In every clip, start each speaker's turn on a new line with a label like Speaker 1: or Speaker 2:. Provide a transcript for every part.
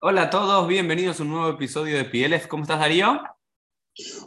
Speaker 1: Hola a todos, bienvenidos a un nuevo episodio de PLF. ¿Cómo estás, Darío?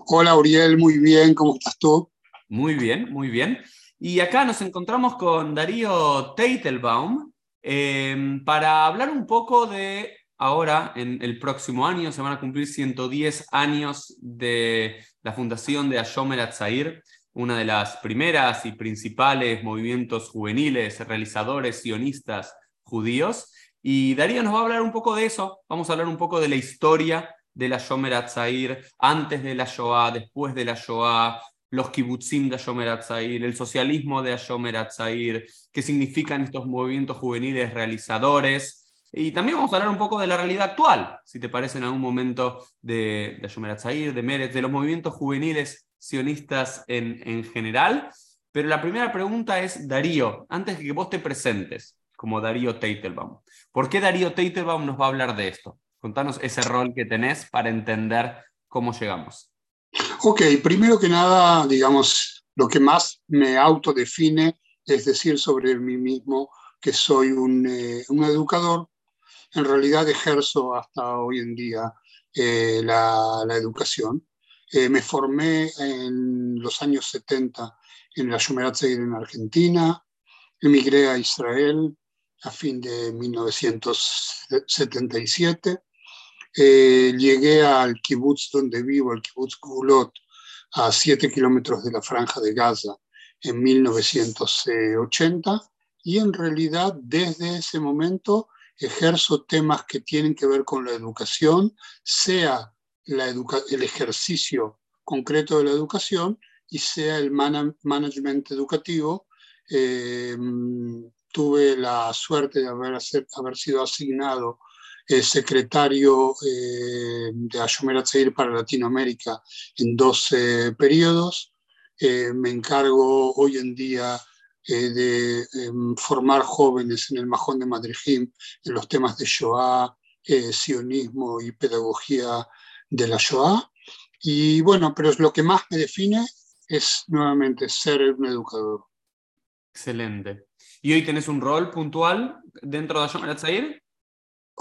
Speaker 2: Hola, Uriel, muy bien, ¿cómo estás tú?
Speaker 1: Muy bien, muy bien. Y acá nos encontramos con Darío Teitelbaum eh, para hablar un poco de ahora, en el próximo año, se van a cumplir 110 años de la fundación de Ashomer Atzair, una de las primeras y principales movimientos juveniles, realizadores, sionistas judíos. Y Darío nos va a hablar un poco de eso. Vamos a hablar un poco de la historia de la Shomer Atzair, antes de la Shoah, después de la Shoah, los kibbutzim de Shomer Atzair, el socialismo de Shomer Atzair, qué significan estos movimientos juveniles realizadores. Y también vamos a hablar un poco de la realidad actual, si te parece en algún momento de, de Shomer Atzair, de Meretz, de los movimientos juveniles sionistas en, en general. Pero la primera pregunta es, Darío, antes de que vos te presentes, como Darío Teitelbaum. ¿Por qué Darío Teitelbaum nos va a hablar de esto? Contanos ese rol que tenés para entender cómo llegamos.
Speaker 2: Ok, primero que nada, digamos, lo que más me autodefine es decir sobre mí mismo que soy un, eh, un educador. En realidad ejerzo hasta hoy en día eh, la, la, educación. Eh, me formé en los años 70 en la Shumerat en Argentina, emigré a Israel, a fin de 1977. Eh, llegué al kibutz donde vivo, el kibutz Gulot, a 7 kilómetros de la franja de Gaza en 1980 y en realidad desde ese momento ejerzo temas que tienen que ver con la educación, sea la educa el ejercicio concreto de la educación y sea el man management educativo eh, tuve la suerte de haber, haber sido asignado eh, secretario eh, de Ashomer Atzeir para Latinoamérica en 12 periodos. Eh, me encargo hoy en día eh, de em, formar jóvenes en el Majón de Madrijim en los temas de Shoah, eh, sionismo y pedagogía de la Shoah. Y bueno, pero lo que más me define es nuevamente ser un educador.
Speaker 1: Excelente. ¿Y hoy tenés un rol puntual dentro de Ashomer Atzair?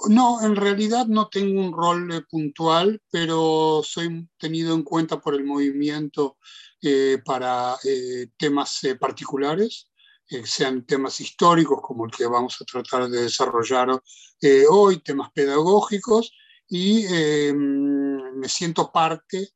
Speaker 2: No, en realidad no tengo un rol eh, puntual, pero soy tenido en cuenta por el movimiento eh, para eh, temas eh, particulares, eh, sean temas históricos como el que vamos a tratar de desarrollar eh, hoy, temas pedagógicos, y me siento parte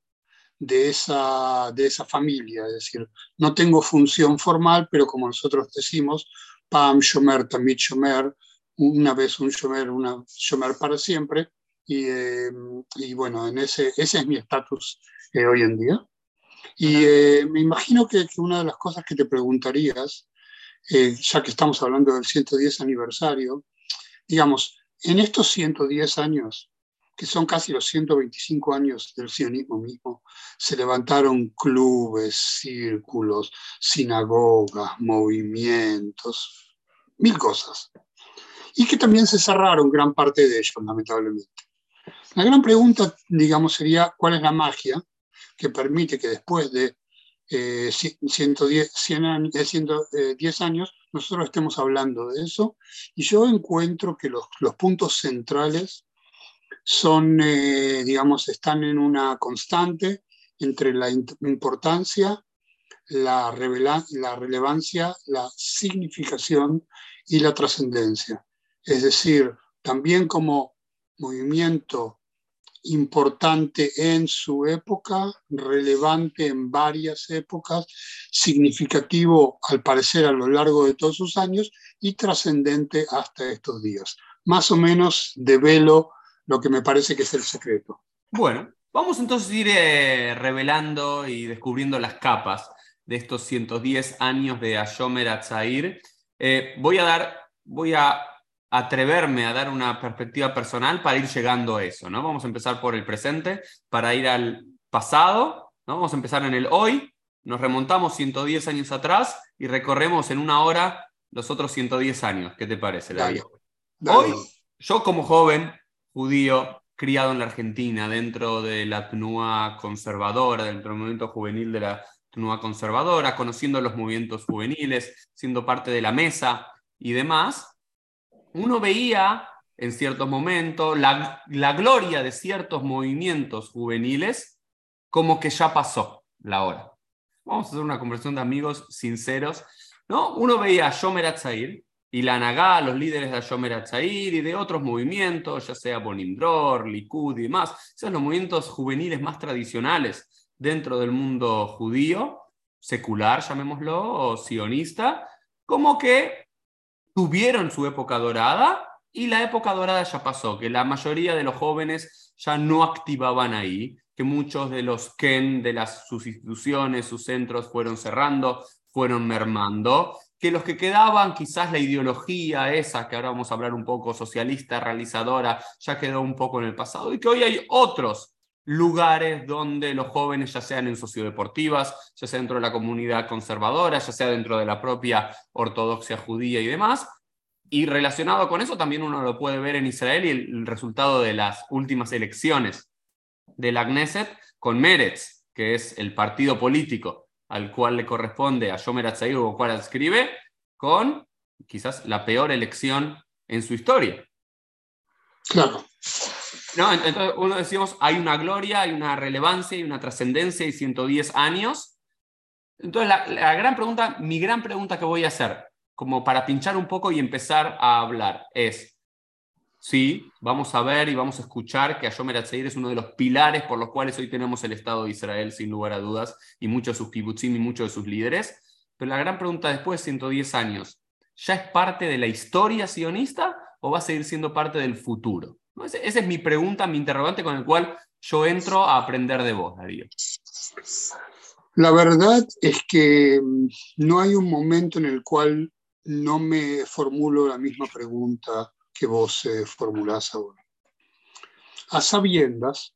Speaker 2: de esa, de esa familia, es decir, no tengo función formal, pero como nosotros decimos, Pam Shomer, Tamit Shomer, una vez un Shomer, una Shomer para siempre. Y, eh, y bueno, en ese, ese es mi estatus eh, hoy en día. Y eh, me imagino que, que, una de las cosas que te preguntarías, eh, ya que estamos hablando del 110 aniversario, digamos, en estos 110 años, que son casi los 125 años del sionismo mismo, se levantaron clubes, círculos, sinagogas, movimientos, mil cosas. Y que también se cerraron gran parte de ellos, lamentablemente. La gran pregunta, digamos, sería cuál es la magia que permite que después de eh, 110, 100 años, 110 años nosotros estemos hablando de eso. Y yo encuentro que los puntos centrales son, eh, digamos, están en una constante entre la importancia, la, relevancia, la significación y la trascendencia. Es decir, también como movimiento importante en su época, relevante en varias épocas, significativo al parecer a lo largo de todos sus años y trascendente hasta estos días. Más o menos develo lo que me parece que es el secreto.
Speaker 1: Bueno, vamos entonces a ir eh, revelando y descubriendo las capas de estos 110 años de Ashomer Atzair. Eh, voy a dar, voy a atreverme a dar una perspectiva personal para ir llegando a eso, ¿no? Vamos a empezar por el presente, para ir al pasado, ¿no? Vamos a empezar en el hoy, nos remontamos 110 años atrás y recorremos en una hora los otros 110 años. ¿Qué te parece, David? Hoy, yo como joven judío, criado en la Argentina, dentro de la TNUA conservadora, dentro del movimiento juvenil de la TNUA conservadora, conociendo los movimientos juveniles, siendo parte de la mesa y demás, uno veía en ciertos momentos la, la gloria de ciertos movimientos juveniles como que ya pasó la hora. Vamos a hacer una conversación de amigos sinceros. ¿no? Uno veía a Shomer Atzair y la Nagá, los líderes de Shomer Atzair y de otros movimientos, ya sea Bonimdror, Likud y demás, esos son los movimientos juveniles más tradicionales dentro del mundo judío, secular, llamémoslo, o sionista, como que tuvieron su época dorada y la época dorada ya pasó, que la mayoría de los jóvenes ya no activaban ahí, que muchos de los Ken de las, sus instituciones, sus centros fueron cerrando, fueron mermando, que los que quedaban, quizás la ideología esa, que ahora vamos a hablar un poco socialista, realizadora, ya quedó un poco en el pasado, y que hoy hay otros lugares donde los jóvenes, ya sean en sociodeportivas, ya sea dentro de la comunidad conservadora, ya sea dentro de la propia ortodoxia judía y demás. Y relacionado con eso también uno lo puede ver en Israel y el, resultado de las últimas elecciones de la Knesset con Meretz, que es el partido político al cual le corresponde a Yomer Atzair o cual escribe, con quizás la peor elección en su historia.
Speaker 2: Claro.
Speaker 1: No, entonces uno decimos, hay una gloria, hay una relevancia, hay una trascendencia y 110 años. Entonces la, gran pregunta, mi gran pregunta que voy a hacer, como para pinchar un poco y empezar a hablar, es, sí, vamos a ver y vamos a escuchar que Ayomer Atzeir es uno de los pilares por los cuales hoy tenemos el Estado de Israel, sin lugar a dudas, y muchos de sus kibbutzim y muchos de sus líderes. Pero la gran pregunta después de 110 años, ¿ya es parte de la historia sionista o va a seguir siendo parte del futuro? Esa es mi pregunta, mi interrogante con el cual yo entro a aprender de vos, Darío.
Speaker 2: La verdad es que mm, no hay un momento en el cual no me formulo la misma pregunta que vos eh, formulás ahora. A sabiendas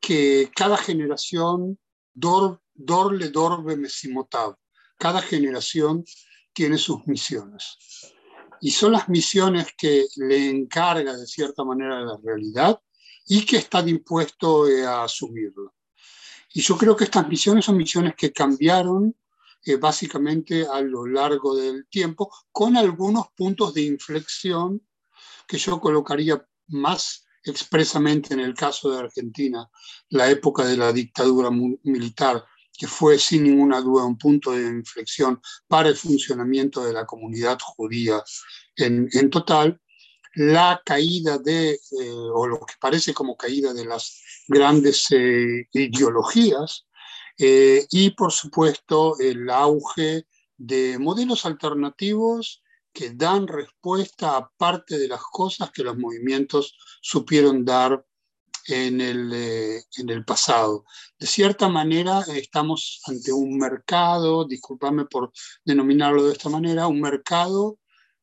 Speaker 2: que cada generación, dor, dorle dorbe mesimotab, cada generación tiene sus misiones y son las misiones que le encarga de cierta manera la realidad y que está dispuesto eh, a asumirlo. Y yo creo que estas misiones son misiones que cambiaron eh, básicamente a lo largo del tiempo, con algunos puntos de inflexión que yo colocaría más expresamente en el caso de Argentina, la época de la dictadura militar, que fue sin ninguna duda un punto de inflexión para el funcionamiento de la comunidad judía en, total, la caída de, eh, o lo que parece como caída de las grandes eh, ideologías, eh, y por supuesto el auge de modelos alternativos que dan respuesta a parte de las cosas que los movimientos supieron dar en el, eh, en el pasado. De cierta manera, estamos ante un mercado, discúlpame por denominarlo de esta manera, un mercado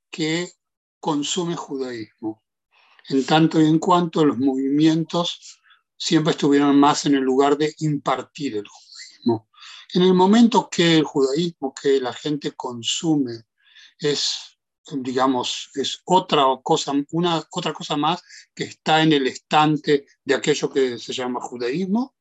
Speaker 2: que consume judaísmo, en tanto y en cuanto los movimientos siempre estuvieron más en el lugar de impartir el judaísmo. En el momento que el judaísmo que la gente consume es digamos, es otra cosa, una, otra cosa más que está en el estante de aquello que se llama judaísmo.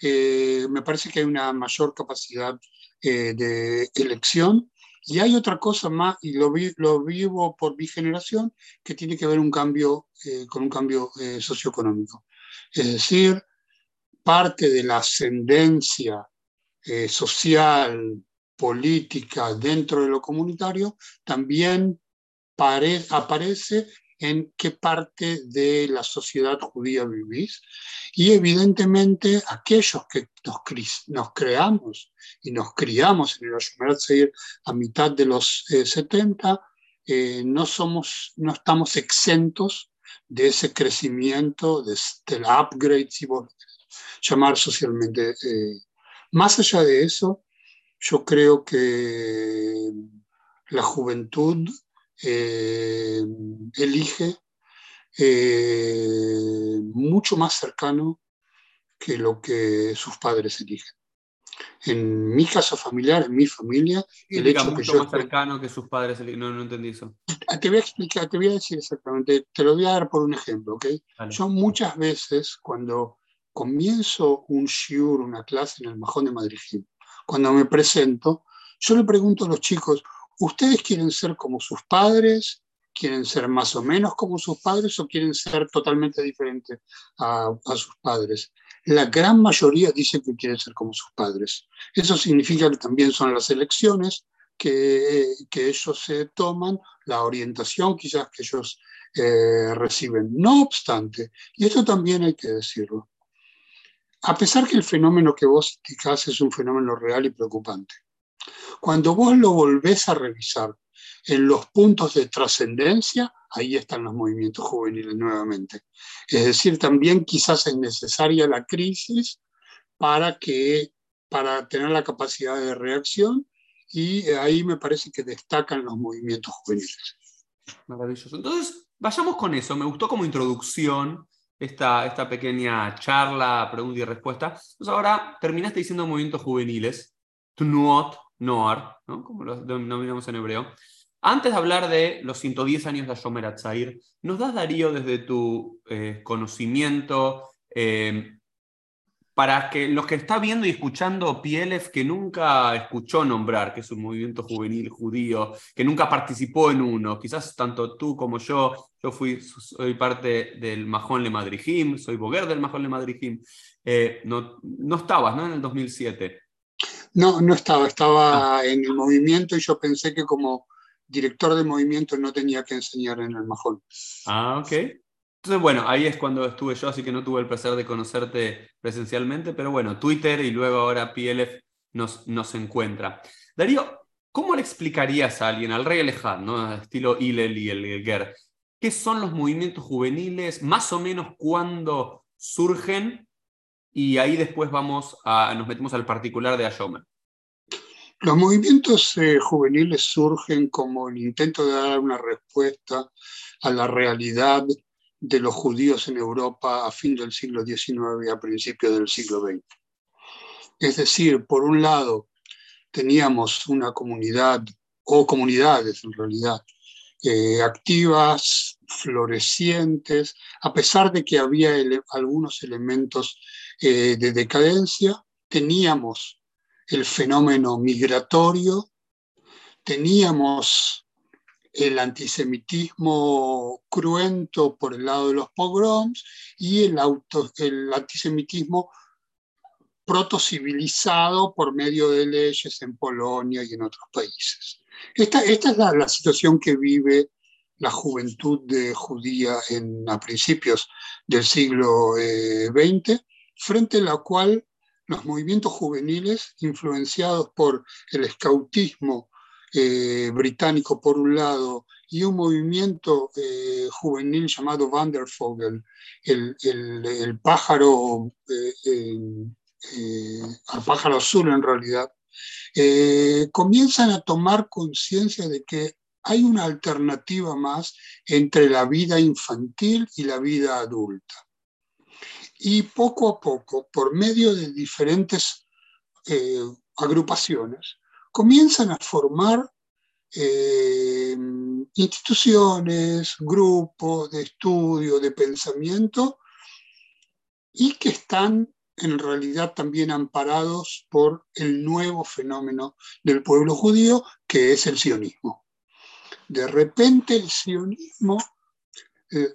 Speaker 2: Eh, me parece que hay una mayor capacidad eh, de elección. Y hay otra cosa más, y lo, lo vivo por mi generación, que tiene que ver un cambio, eh, con un cambio socioeconómico. Es decir, parte de la ascendencia social, política dentro de lo comunitario también aparece en qué parte de la sociedad judía vivís. Y evidentemente aquellos que nos, nos creamos y nos criamos en el Ashmer a mitad de los 70, eh, eh, no, somos, no estamos exentos de ese crecimiento, de, del upgrade, si vos llamar socialmente. Eh, más allá de eso, yo creo que la juventud eh, elige eh, mucho más cercano que lo que sus padres eligen. En mi caso familiar, en mi familia,
Speaker 1: el hecho mucho que yo más cercano que sus padres eligen. No, no entendí eso.
Speaker 2: Te voy a explicar, te voy a decir exactamente, te lo voy a dar por un ejemplo, ¿ok? Yo muchas veces cuando comienzo un shiur, una clase en el Majón de Madrid, cuando me presento, yo le pregunto a los chicos, ¿ustedes quieren ser como sus padres quieren ser más o menos como sus padres o quieren ser totalmente diferentes a, sus padres. La gran mayoría dice que quieren ser como sus padres. Eso significa que también son las elecciones que, que ellos se toman, la orientación quizás que ellos eh, reciben. No obstante, y esto también hay que decirlo, a pesar que el fenómeno que vos indicás es un fenómeno real y preocupante, cuando vos lo volvés a revisar en los puntos de trascendencia, ahí están los movimientos juveniles nuevamente. Es decir, también quizás es necesaria la crisis para, que, para tener la capacidad de reacción y ahí me parece que destacan los movimientos juveniles.
Speaker 1: Maravilloso. Entonces, vayamos con eso. Me gustó como introducción esta, esta pequeña charla, pregunta y respuesta. Entonces, ahora terminaste diciendo movimientos juveniles, Tnuot, Noar, ¿no? como lo denominamos en hebreo. Antes de hablar de los 110 años de Ashomer Atzair, ¿nos das, Darío, desde tu eh, conocimiento, eh, para que los que está viendo y escuchando PLF, que nunca escuchó nombrar, que es un movimiento juvenil judío, que nunca participó en uno, quizás tanto tú como yo, yo fui, soy parte del Majón Le Madrigim, soy boguer del Majón Le Madrigim, eh, no, no estabas, ¿no? En el 2007.
Speaker 2: No, no estaba, estaba ah. en el movimiento y yo pensé que como director de movimiento no tenía que enseñar en el Majón.
Speaker 1: Ah, ok. Entonces, bueno, ahí es cuando estuve yo, así que no tuve el placer de conocerte presencialmente, pero bueno, Twitter y luego ahora PLF nos, nos encuentra. Darío, ¿cómo le explicarías a alguien, al rey Alejad, ¿no? estilo Hillel y el Ger, qué son los movimientos juveniles, más o menos cuándo surgen y ahí después vamos a, nos metemos al particular de Ayomer.
Speaker 2: Los movimientos eh, juveniles surgen como el intento de dar una respuesta a la realidad de los judíos en Europa a fin del siglo XIX y a principios del siglo XX. Es decir, por un lado, teníamos una comunidad, o comunidades en realidad, eh, activas, florecientes, a pesar de que había algunos elementos eh, de decadencia, teníamos el fenómeno migratorio, teníamos el antisemitismo cruento por el lado de los pogroms y el, auto, el antisemitismo protocivilizado por medio de leyes en Polonia y en otros países. Esta, esta es la, situación que vive la juventud de judía en, a principios del siglo XX, eh, frente a la cual los movimientos juveniles, influenciados por el escautismo eh, británico por un lado y un movimiento eh, juvenil llamado Vandervogel, el, pájaro, el pájaro azul en realidad, eh, comienzan a tomar conciencia de que hay una alternativa más entre la vida infantil y la vida adulta. Y poco a poco, por medio de diferentes eh, agrupaciones, comienzan a formar eh, instituciones, grupos de estudio, de pensamiento, y que están en realidad también amparados por el nuevo fenómeno del pueblo judío, que es el sionismo. De repente el sionismo eh,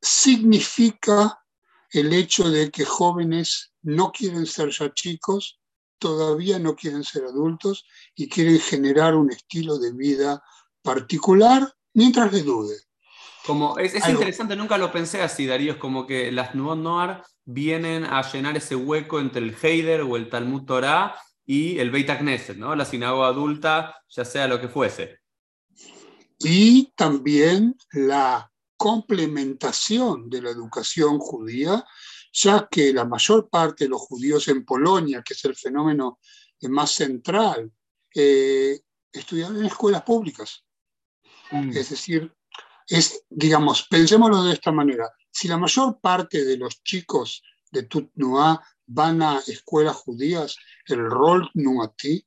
Speaker 2: significa el hecho de que jóvenes no quieren ser ya chicos, todavía no quieren ser adultos y quieren generar un estilo de vida particular mientras les dude.
Speaker 1: Como, es, interesante, nunca lo pensé así, Darío, es como que las Nouveau Noir vienen a llenar ese hueco entre el Heider o el Talmud Torah y el Beit Knesset, ¿no? la sinagoga adulta, ya sea lo que fuese.
Speaker 2: Y también la complementación de la educación judía, ya que la mayor parte de los judíos en Polonia, que es el fenómeno más central, eh, estudiaban en escuelas públicas. Mm. Es decir, es, digamos, pensémoslo de esta manera, si la mayor parte de los chicos de Tutnuá van a escuelas judías, el rol nuatí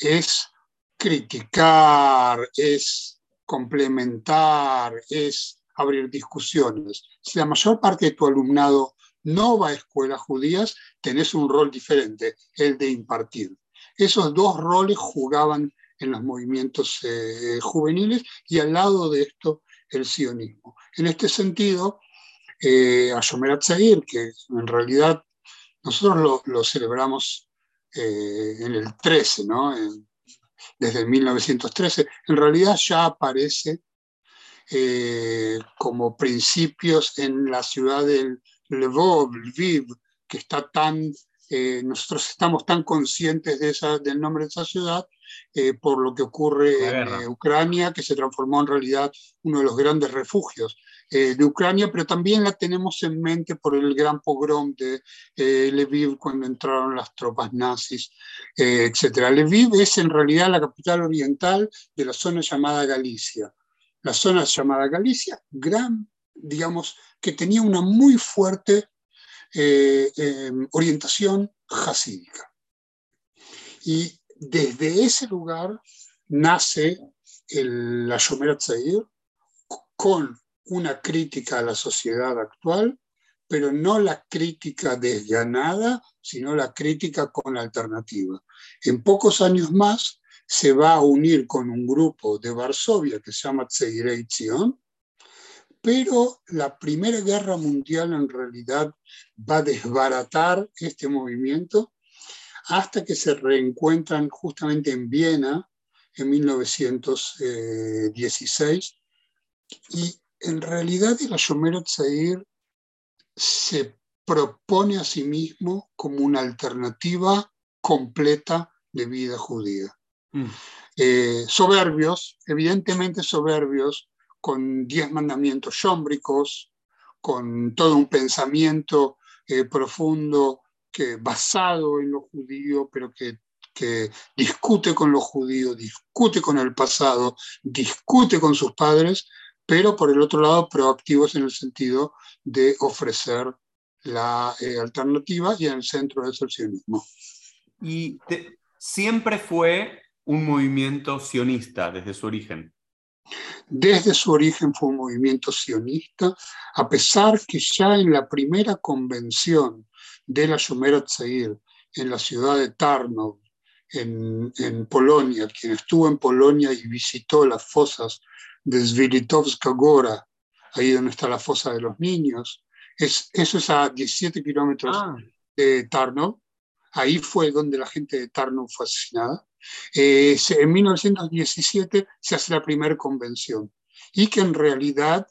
Speaker 2: es criticar, es complementar, es abrir discusiones. Si la mayor parte de tu alumnado no va a escuelas judías, tenés un rol diferente, el de impartir. Esos dos roles jugaban en los movimientos eh, juveniles y al lado de esto el sionismo. En este sentido, eh, Ashomer que en realidad nosotros lo, celebramos eh, en el 13, ¿no? desde 1913, en realidad ya aparece eh, como principios en la ciudad de Lvov, Lviv, que está tan, eh, nosotros estamos tan conscientes de esa, del nombre de esa ciudad eh, por lo que ocurre en Ucrania, que se transformó en realidad uno de los grandes refugios de Ucrania, pero también la tenemos en mente por el gran pogrom de Lviv cuando entraron las tropas nazis, etc. Lviv es en realidad la capital oriental de la zona llamada Galicia la zona llamada Galicia, gran, digamos, que tenía una muy fuerte eh, em, orientación jasídica. Y desde ese lugar nace la Shomer Tzair con una crítica a la sociedad actual, pero no la crítica desganada, sino la crítica con alternativa. En pocos años más se va a unir con un grupo de Varsovia que se llama Tseirei pero la Primera Guerra Mundial en realidad va a desbaratar este movimiento hasta que se reencuentran justamente en Viena en 1916 y en realidad el Ayomero Tzair se propone a sí mismo como una alternativa completa de vida judía. Mm. Eh, soberbios, evidentemente soberbios, con diez mandamientos yómbricos, con todo un pensamiento eh, profundo que, basado en lo judío, pero que, discute con los judíos, discute con el pasado, discute con sus padres, pero por el otro lado proactivos en el sentido de ofrecer la eh, alternativa y en el centro del socialismo.
Speaker 1: Y siempre fue un movimiento sionista desde su origen?
Speaker 2: Desde su origen fue un movimiento sionista, a pesar que ya en la primera convención de la Shomer Tzair en la ciudad de Tarnov, en, Polonia, quien estuvo en Polonia y visitó las fosas de Svilitovska Gora, ahí donde está la fosa de los niños, es, eso es a 17 kilómetros ah. de Tarnov, ahí fue donde la gente de Tarnov fue asesinada. Eh, en 1917 se hace la primera convención y que en realidad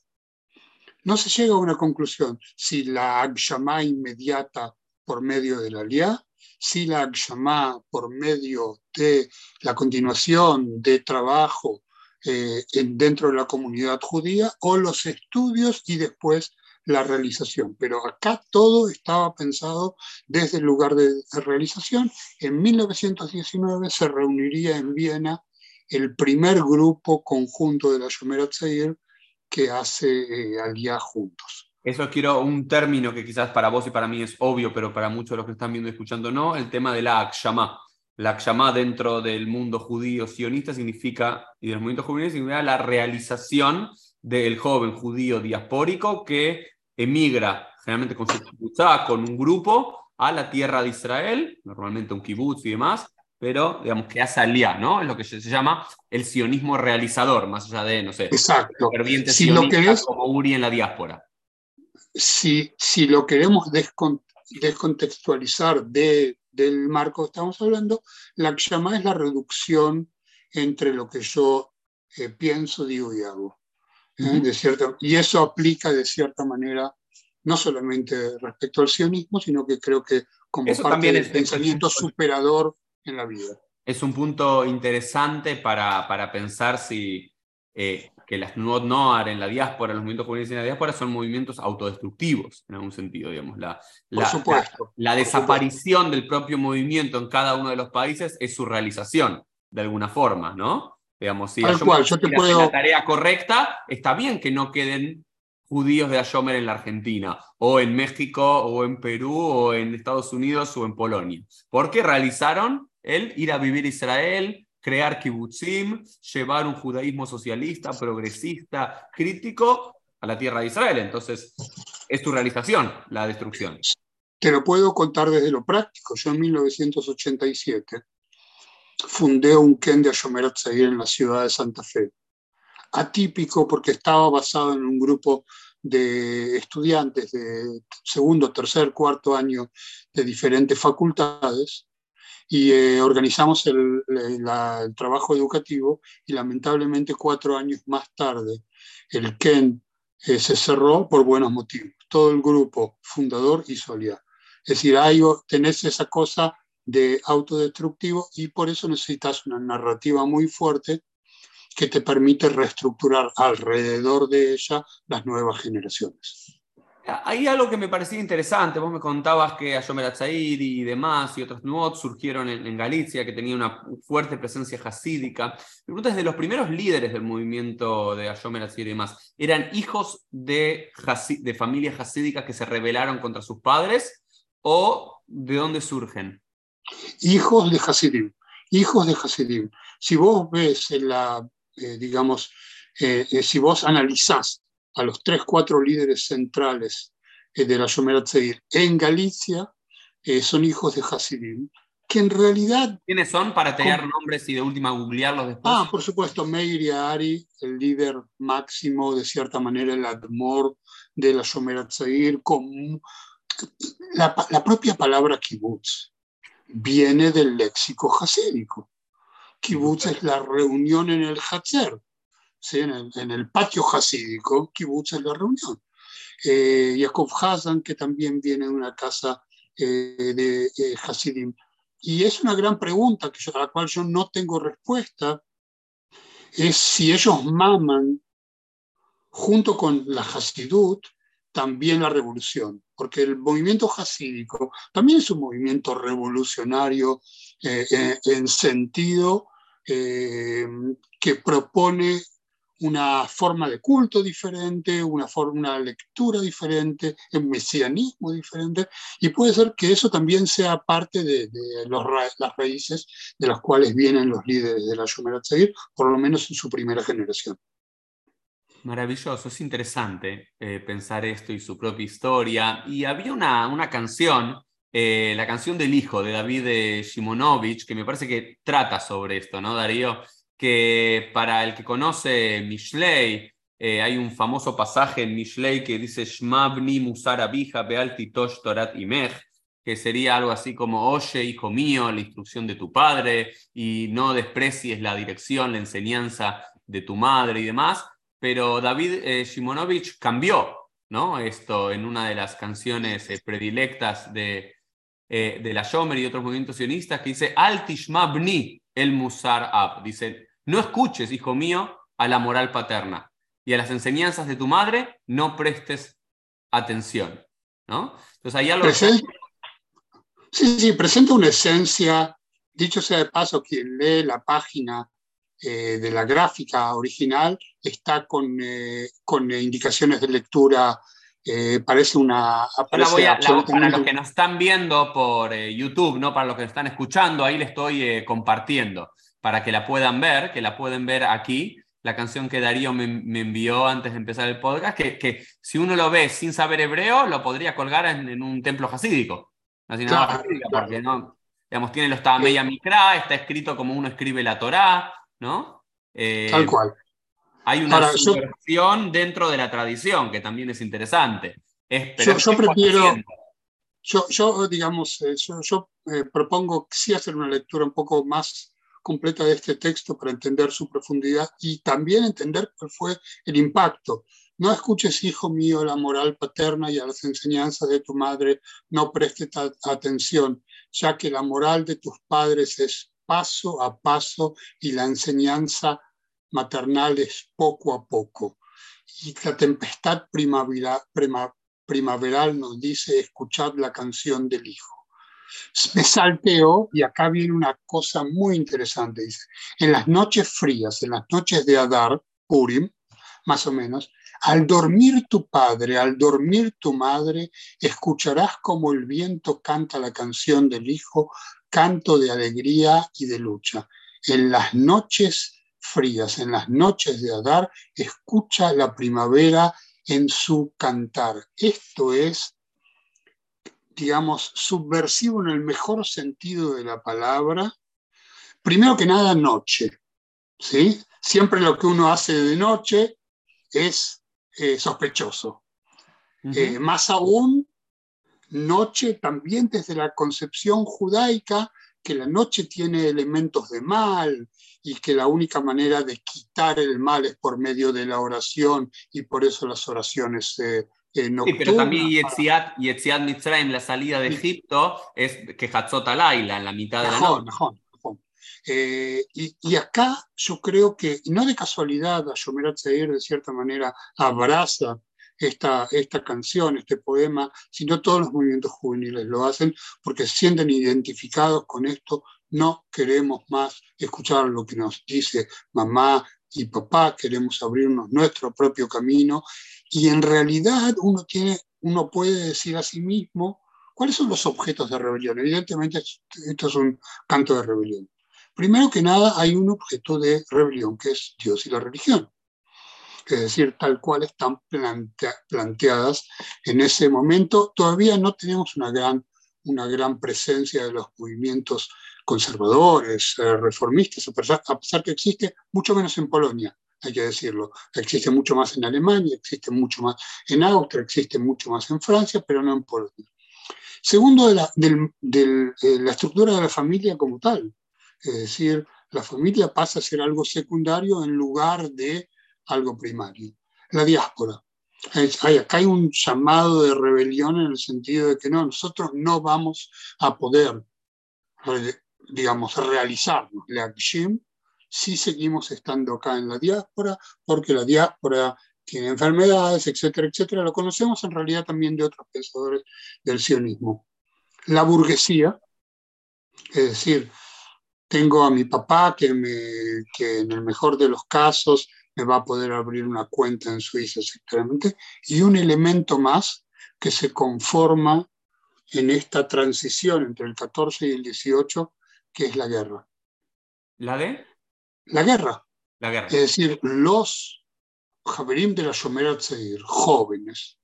Speaker 2: no se llega a una conclusión si la Agshama inmediata por medio de la LIA, si la Agshama por medio de la continuación de trabajo eh, dentro de la comunidad judía o los estudios y después la realización. Pero acá todo estaba pensado desde el lugar de, realización. En 1919 se reuniría en Viena el primer grupo conjunto de la Shomer Tzair que hace eh, juntos.
Speaker 1: Eso quiero un término que quizás para vos y para mí es obvio, pero para muchos de los que están viendo y escuchando no, el tema de la Akshama. La Akshama dentro del mundo judío sionista significa, y del movimiento juvenil significa la realización del joven judío diaspórico que emigra generalmente con su con un grupo, a la tierra de Israel, normalmente un kibutz y demás, pero digamos que hace alía, ¿no? Es lo que se, llama el sionismo realizador, más allá de, no sé,
Speaker 2: Exacto.
Speaker 1: si lo querés, como Uri en la diáspora.
Speaker 2: Si, si lo queremos descontextualizar de, del marco que estamos hablando, la llama es la reducción entre lo que yo eh, pienso, digo y hago. ¿Eh? de cierta, y eso aplica de cierta manera no solamente respecto al sionismo, sino que creo que como parte del pensamiento superador en la vida.
Speaker 1: Es un punto interesante para, para pensar si eh, que las Nuot Noar en la diáspora, los movimientos juveniles en la diáspora son movimientos autodestructivos, en algún sentido, digamos. La, la, la, desaparición del propio movimiento en cada uno de los países es su realización, de alguna forma, ¿no? Digamos, si
Speaker 2: Tal cual, yo te puedo...
Speaker 1: la tarea correcta, está bien que no queden judíos de Ayomer en la Argentina, o en México, o en Perú, o en Estados Unidos, o en Polonia. Porque realizaron el ir a vivir a Israel, crear kibbutzim, llevar un judaísmo socialista, progresista, crítico a la tierra de Israel. Entonces, es tu realización, la destrucción.
Speaker 2: Te lo puedo contar desde lo práctico. Yo en 1987 fundé un Ken de Ashomer en la ciudad de Santa Fe. atípico porque estaba basado en un grupo de estudiantes de segundo, tercer, cuarto año de diferentes facultades y eh, organizamos el, trabajo educativo y lamentablemente cuatro años más tarde el KEN eh, se cerró por buenos motivos. Todo el grupo fundador y aliado. Es decir, ahí tenés esa cosa de autodestructivo y por eso necesitas una narrativa muy fuerte que te permite reestructurar alrededor de ella las nuevas generaciones.
Speaker 1: Hay algo que me parecía interesante. Vos me contabas que Ayomer Atzaid y demás y otros nuot surgieron en, Galicia, que tenía una fuerte presencia hasídica. Me pregunto, de los primeros líderes del movimiento de Ayomer Atzaid y demás, ¿eran hijos de, de familias hasídicas que se rebelaron contra sus padres o de dónde surgen?
Speaker 2: Hijos de Hasidim. Hijos de Hasidim. Si vos ves en la, eh, digamos, eh, eh, si vos analizás a los tres, cuatro líderes centrales de la Yomer Tzeir en Galicia, son hijos de Hasidim, que en realidad...
Speaker 1: ¿Quiénes son para tener nombres y de última googlearlos después?
Speaker 2: Ah, por supuesto, Meir y Ari, el líder máximo, de cierta manera, el admor de la Yomer Tzeir, con la, la, propia palabra kibbutz viene del léxico hasídico. Kibbutz es la reunión en el Hatzer, en, el, patio hasídico, kibbutz es la reunión. Eh, Jacob Hazan, que también viene de una casa eh, de eh, Hasidim. Y es una gran pregunta que a la cual yo no tengo respuesta, es si ellos maman junto con la Hasidut también la revolución, porque el movimiento hasídico también es un movimiento revolucionario en sentido que propone una forma de culto diferente, una, forma, una lectura diferente, un mesianismo diferente, y puede ser que eso también sea parte de, los, las raíces de las cuales vienen los líderes de la Shomer Tzair, por lo menos en su primera generación.
Speaker 1: Maravilloso, es interesante eh, pensar esto y su propia historia. Y había una, una canción, eh, la canción del hijo de David Shimonovich, que me parece que trata sobre esto, ¿no, Darío? que para el que conoce Mishlei, eh, hay un famoso pasaje en Mishlei que dice Shmabni Musar Abija Bealti Tosh Torat que sería algo así como, oye, hijo mío, la instrucción de tu padre, y no desprecies la dirección, la enseñanza de tu madre y demás. Pero David eh, Shimonovich cambió ¿no? esto en una de las canciones eh, predilectas de, de la Shomer y otros movimientos sionistas, que dice, Altishmabni el Musar Ab. Dice, no escuches, hijo mío, a la moral paterna y a las enseñanzas de tu madre no prestes atención. ¿no? Entonces, hay algo...
Speaker 2: Sí, sí, presenta una esencia, dicho sea de paso, quien lee la página eh, de la gráfica original está con, eh, con indicaciones de lectura eh, parece una...
Speaker 1: para los que nos están viendo por YouTube, no para los que nos están escuchando, ahí le estoy compartiendo para que la puedan ver, que la pueden ver aquí, la canción que Darío me, envió antes de empezar el podcast, que, que, si uno lo ve sin saber hebreo, lo podría colgar en, un templo jasídico. porque no, digamos, tiene los Tameya Mikra, está escrito como uno escribe la Torá, ¿no?
Speaker 2: Eh, Tal cual.
Speaker 1: Hay una subversión dentro de la tradición, que también es interesante.
Speaker 2: yo, prefiero, yo, digamos, eh, yo, eh, propongo sí hacer una lectura un poco más completa de este texto para entender su profundidad y también entender cuál fue el impacto. No escuches, hijo mío, la moral paterna y a las enseñanzas de tu madre, no prestes atención, ya que la moral de tus padres es paso a paso y la enseñanza maternal es poco a poco. Y la tempestad primavera, primaveral nos dice escuchad la canción del hijo me salteo y acá viene una cosa muy interesante. Dice, en las noches frías, en las noches de Adar, Purim, más o menos, al dormir tu padre, al dormir tu madre, escucharás como el viento canta la canción del hijo, canto de alegría y de lucha. En las noches frías, en las noches de Adar, escucha la primavera en su cantar. Esto es digamos, subversivo en el mejor sentido de la palabra, primero que nada noche, ¿sí? siempre lo que uno hace de noche es eh, sospechoso. Eh, más aún, noche también desde la concepción judaica, que la noche tiene elementos de mal y que la única manera de quitar el mal es por medio de la oración y por eso las oraciones eh, eh nocturnas.
Speaker 1: Sí, pero también Yetziat, Yetziat Mitzrayim, la salida de Egipto, es que Hatzot Laila, en la mitad de la noche.
Speaker 2: Eh, y, acá yo creo que, no de casualidad, Shomerat Seir de cierta manera abraza esta, esta canción, este poema, sino todos los movimientos juveniles lo hacen porque se sienten identificados con esto. No queremos más escuchar lo que nos dice mamá y papá, queremos abrirnos nuestro propio camino y en realidad uno, tiene, uno puede decir a sí mismo cuáles son los objetos de rebelión. Evidentemente esto es un canto de rebelión. Primero que nada hay un objeto de rebelión que es Dios y la religión es decir, tal cual están planteadas en ese momento. Todavía no tenemos una gran, una gran presencia de los movimientos conservadores, eh, reformistas, a pesar, a pesar que existe mucho menos en Polonia, hay que decirlo. Existe mucho más en Alemania, existe mucho más en Austria, existe mucho más en Francia, pero no en Polonia. Segundo, de la, de la estructura de la familia como tal. Es decir, la familia pasa a ser algo secundario en lugar de algo primario. La diáspora. acá hay un llamado de rebelión en el sentido de que no, nosotros no vamos a poder, digamos, realizarnos la Akshim si seguimos estando acá en la diáspora, porque la diáspora tiene enfermedades, etcétera, etcétera. Lo conocemos en realidad también de otros pensadores del sionismo. La burguesía, es decir, tengo a mi papá que, me, que en el mejor de los casos me va a poder abrir una cuenta en Suiza, exactamente. Y un elemento más que se conforma en esta transición entre el 14 y el 18, que es la guerra.
Speaker 1: ¿La de?
Speaker 2: La guerra.
Speaker 1: La guerra.
Speaker 2: Es decir, los Javerim de la Shomer Tzeir, jóvenes,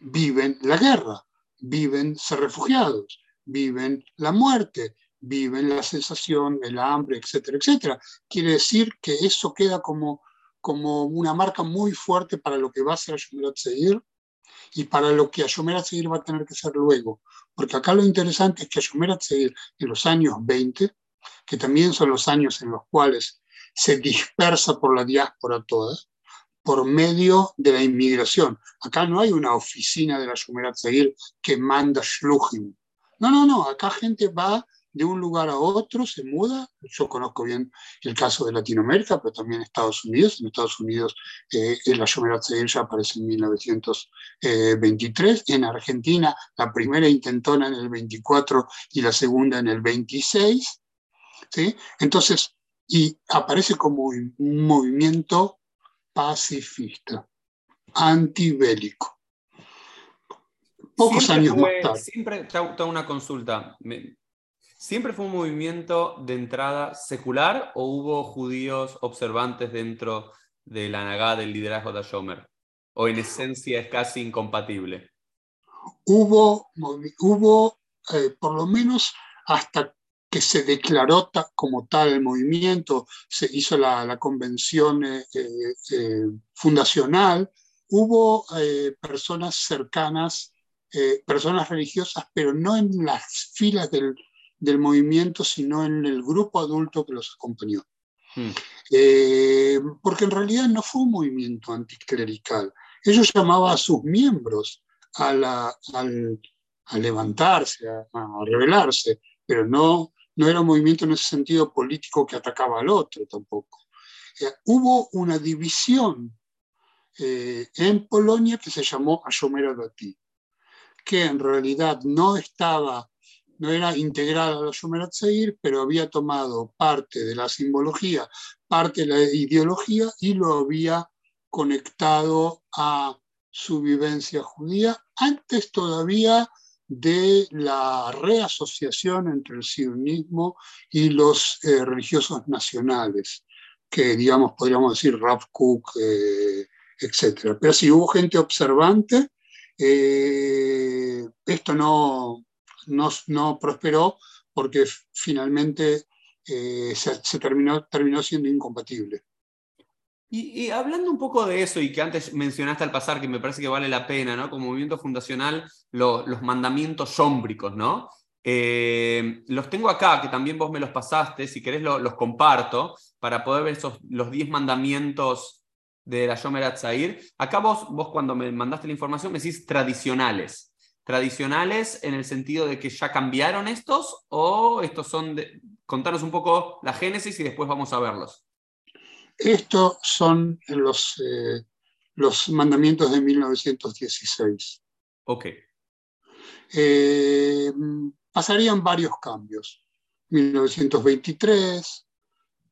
Speaker 2: viven la guerra, viven ser refugiados, viven la muerte, viven la sensación, el hambre, etcétera, etcétera. Quiere decir que eso queda como como una marca muy fuerte para lo que va a ser Ashomerat Seir y para lo que Ashomerat Seir va a tener que ser luego. Porque acá lo interesante es que Ashomerat Seir en los años 20, que también son los años en los cuales se dispersa por la diáspora toda, por medio de la inmigración. Acá no hay una oficina de la Shumerat Seir que manda shluchim. No, no, no. Acá gente va de un lugar a otro, se muda. Yo conozco bien el caso de Latinoamérica, pero también Estados Unidos. En Estados Unidos eh, la Shomerat ya aparece en 1923. En Argentina la primera intentona en el 24 y la segunda en el 26. ¿sí? Entonces, y aparece como un movimiento pacifista, antibélico. Pocos años más tarde.
Speaker 1: Siempre, tengo una consulta. ¿Siempre fue un movimiento de entrada secular o hubo judíos observantes dentro de la Nagá del liderazgo de Shomer? ¿O en esencia es casi incompatible?
Speaker 2: Hubo, hubo eh, por lo menos hasta que se declaró como tal el movimiento, se hizo la, convención eh, eh, fundacional, hubo personas cercanas, personas religiosas, pero no en las filas del, del movimiento, sino en el grupo adulto que los acompañó. Hmm. Eh, porque en realidad no fue un movimiento anticlerical. Ellos llamaban a sus miembros a, la, a levantarse, a, rebelarse, pero no, no era un movimiento en ese sentido político que atacaba al otro tampoco. Eh, hubo una división eh, en Polonia que se llamó Ayomera Dati, que en realidad no estaba no era integrada a la Shomerat Seir, pero había tomado parte de la simbología, parte de la ideología y lo había conectado a su vivencia judía antes todavía de la reasociación entre el sionismo y los eh, religiosos nacionales, que digamos podríamos decir Rav Kook, eh, etc. Pero si hubo gente observante, eh, esto no, no, prosperó porque finalmente eh, se, terminó, siendo incompatible.
Speaker 1: Y, hablando un poco de eso, y que antes mencionaste al pasar, que me parece que vale la pena, ¿no? Como movimiento fundacional, los mandamientos sómbricos, ¿no? Eh, los tengo acá, que también vos me los pasaste, si querés los comparto, para poder ver esos, los 10 mandamientos de la Yomer Atzair. Acá vos, vos cuando me mandaste la información me decís tradicionales. ¿Tradicionales en el sentido de que ya cambiaron estos o estos son de... Contanos un poco la génesis y después vamos a verlos.
Speaker 2: Estos son los, eh, los mandamientos de 1916.
Speaker 1: Ok.
Speaker 2: Eh, pasarían varios cambios. 1923,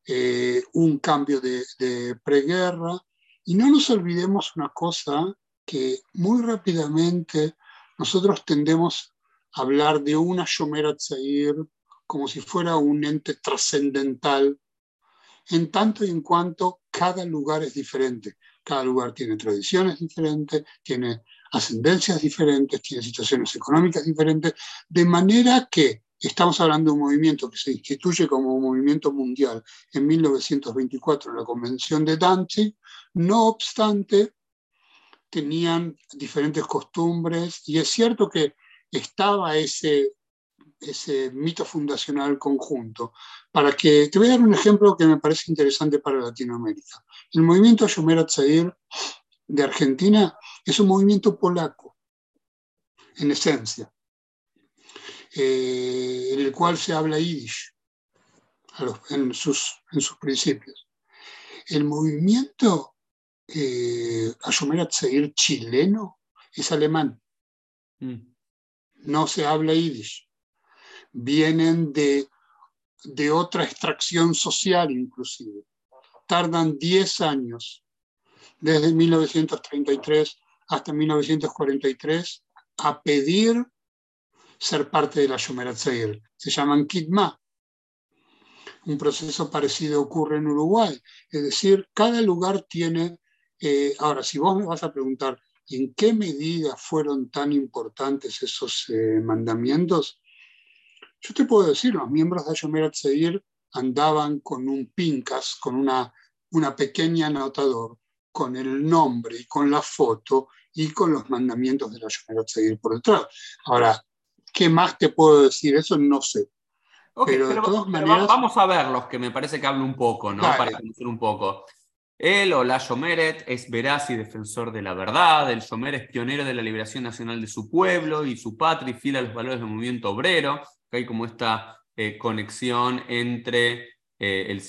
Speaker 2: eh, un cambio de, de, preguerra. Y no nos olvidemos una cosa que muy rápidamente nosotros tendemos a hablar de una Shomer Tzair como si fuera un ente trascendental en tanto y en cuanto cada lugar es diferente. Cada lugar tiene tradiciones diferentes, tiene ascendencias diferentes, tiene situaciones económicas diferentes, de manera que estamos hablando de un movimiento que se instituye como un movimiento mundial en 1924 en la Convención de Danzig, no obstante, tenían diferentes costumbres y es cierto que estaba ese ese mito fundacional conjunto. Para que te voy a dar un ejemplo que me parece interesante para Latinoamérica. El movimiento Yomer Atzair de Argentina es un movimiento polaco, en esencia, eh, en el cual se habla yiddish en, sus, en sus principios. El movimiento eh, chileno es alemán. Mm. No se habla yiddish vienen de, de otra extracción social inclusive. Tardan 10 años, desde 1933 hasta 1943, a pedir ser parte de la Shomer Se llaman Kidma. Un proceso parecido ocurre en Uruguay. Es decir, cada lugar tiene... Eh, ahora, si vos me vas a preguntar en qué medida fueron tan importantes esos eh, mandamientos, yo te puedo decir, los miembros de Ayomer Atzeir andaban con un pincas, con una, una pequeña anotador, con el nombre y con la foto y con los mandamientos de la Atzeir por detrás. Ahora, ¿qué más te puedo decir? Eso no sé.
Speaker 1: pero, de todas maneras... vamos a verlos, que me parece que hablo un poco, ¿no? Para conocer un poco. Él, o la Yomeret, es veraz y defensor de la verdad. El Yomer es pionero de la liberación nacional de su pueblo y su patria y fiel a los valores del movimiento obrero hay como esta eh, conexión entre eh, el,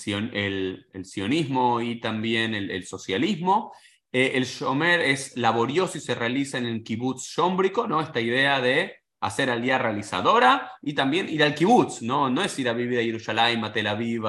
Speaker 1: sionismo y también el, socialismo. Eh, el Shomer es laborioso y se realiza en el kibbutz shombrico, ¿no? esta idea de hacer al día realizadora y también ir al kibbutz, no, no es ir a vivir a Jerusalén, a Tel Aviv,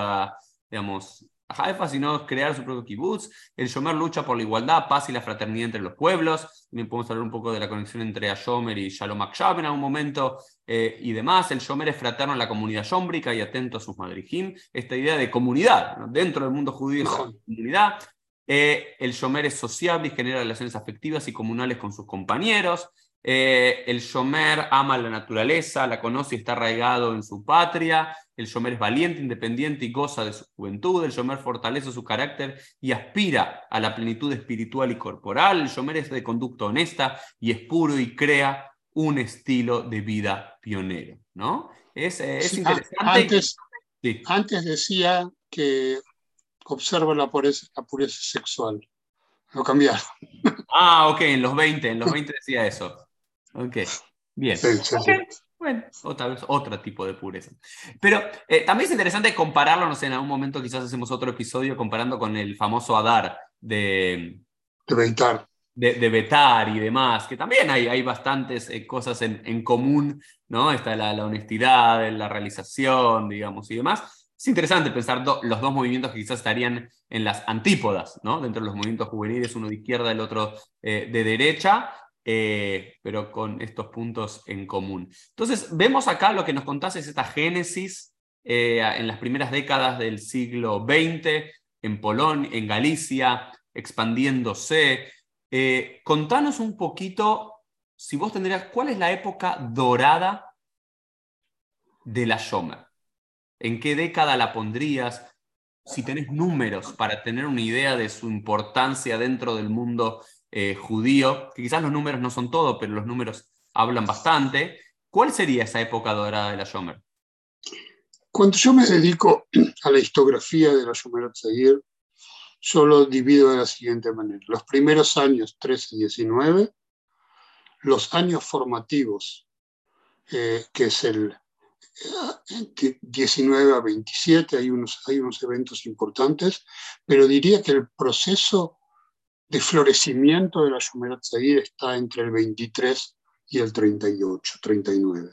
Speaker 1: digamos, Haifa, sino crear su propio kibbutz. El Shomer lucha por la igualdad, paz y la fraternidad entre los pueblos. También podemos hablar un poco de la conexión entre Ashomer y Shalom Akshab en algún momento eh, y demás. El Shomer es fraterno en la comunidad shombrica y atento a sus madrijim. Esta idea de comunidad, dentro del mundo judío, comunidad. Eh, el Shomer es sociable y genera relaciones afectivas y comunales con sus compañeros. Eh, el Shomer ama la naturaleza, la conoce y está arraigado en su patria. El Shomer es valiente, independiente y goza de su juventud. El Shomer fortalece su carácter y aspira a la plenitud espiritual y corporal. El Shomer es de conducta honesta y es puro y crea un estilo de vida pionero. ¿no? Es, eh, interesante.
Speaker 2: Antes, antes, decía que observa la pureza, la pureza sexual. Lo cambiaron.
Speaker 1: Ah, ok, en los 20, en los 20 decía eso. Ok, bien. Bueno, otra vez otro tipo de pureza. Pero eh, también es interesante compararlo, no sé, en algún momento quizás hacemos otro episodio comparando con el famoso Adar de...
Speaker 2: De Betar.
Speaker 1: De, de Betar y demás, que también hay, hay bastantes eh, cosas en, en, común, ¿no? Está la, la, honestidad, la realización, digamos, y demás. Es interesante pensar los dos movimientos que quizás estarían en las antípodas, ¿no? Dentro de los movimientos juveniles, uno de izquierda, el otro eh, de derecha, eh, pero con estos puntos en común. Entonces, vemos acá lo que nos contás es esta génesis eh, en las primeras décadas del siglo XX, en Polonia, en Galicia, expandiéndose. Eh, contanos un poquito, si vos tendrías, ¿cuál es la época dorada de la Shomer? ¿En qué década la pondrías? si tenés números para tener una idea de su importancia dentro del mundo eh, judío, que quizás los números no son todo, pero los números hablan bastante. ¿Cuál sería esa época dorada de la Shomer?
Speaker 2: Cuando yo me dedico a la histografía de la Shomer Atzayir, yo lo divido de la siguiente manera. Los primeros años 13 y 19, los años formativos, eh, que es el 19 eh, a 27, hay unos, hay unos eventos importantes, pero diría que el proceso de florecimiento de la Shomer Atzayir está entre el 23 y el 38, 39.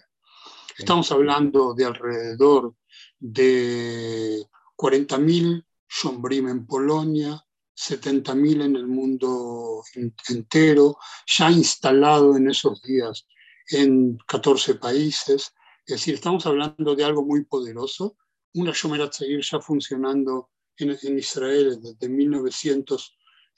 Speaker 2: Estamos hablando de alrededor de 40.000 Shombrim en Polonia, 70.000 en el mundo entero, ya instalado en esos días en 14 países. Es decir, estamos hablando de algo muy poderoso. Una Shomer Atzayir ya funcionando en, en Israel desde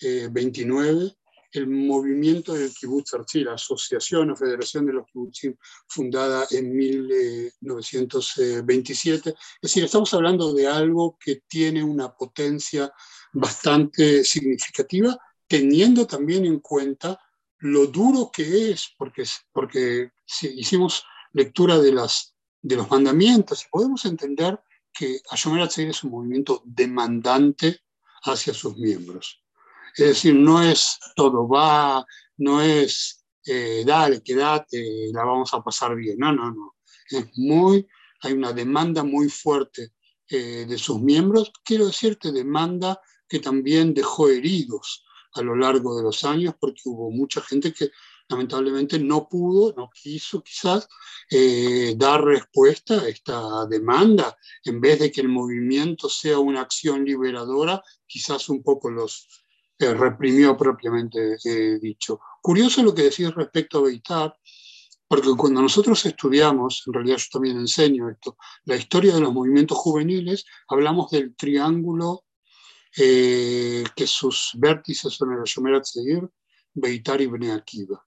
Speaker 2: 1929 el movimiento del Kibbutz Arzi, la asociación o federación de los kibbutzim fundada en 1927. Es decir, estamos hablando de algo que tiene una potencia bastante significativa, teniendo también en cuenta lo duro que es, porque, porque si hicimos lectura de, las, de los mandamientos, podemos entender que Ashomer es un movimiento demandante hacia sus miembros. Es decir, no es todo va, no es eh, dale, quédate, la vamos a pasar bien. No, no, no. Es muy, hay una demanda muy fuerte eh, de sus miembros. Quiero decirte, demanda que también dejó heridos a lo largo de los años, porque hubo mucha gente que lamentablemente no pudo, no quiso quizás eh, dar respuesta a esta demanda. En vez de que el movimiento sea una acción liberadora, quizás un poco los, reprimió propiamente dicho. Curioso lo que decís respecto a Beitar, porque cuando nosotros estudiamos, en realidad yo también enseño esto, la historia de los movimientos juveniles, hablamos del triángulo eh, que sus vértices son el Shomer Seguir, Beitar y Bnei Akiva.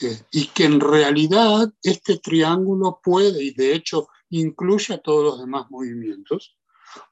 Speaker 2: Eh, y que en realidad este triángulo puede, y de hecho incluye a todos los demás movimientos,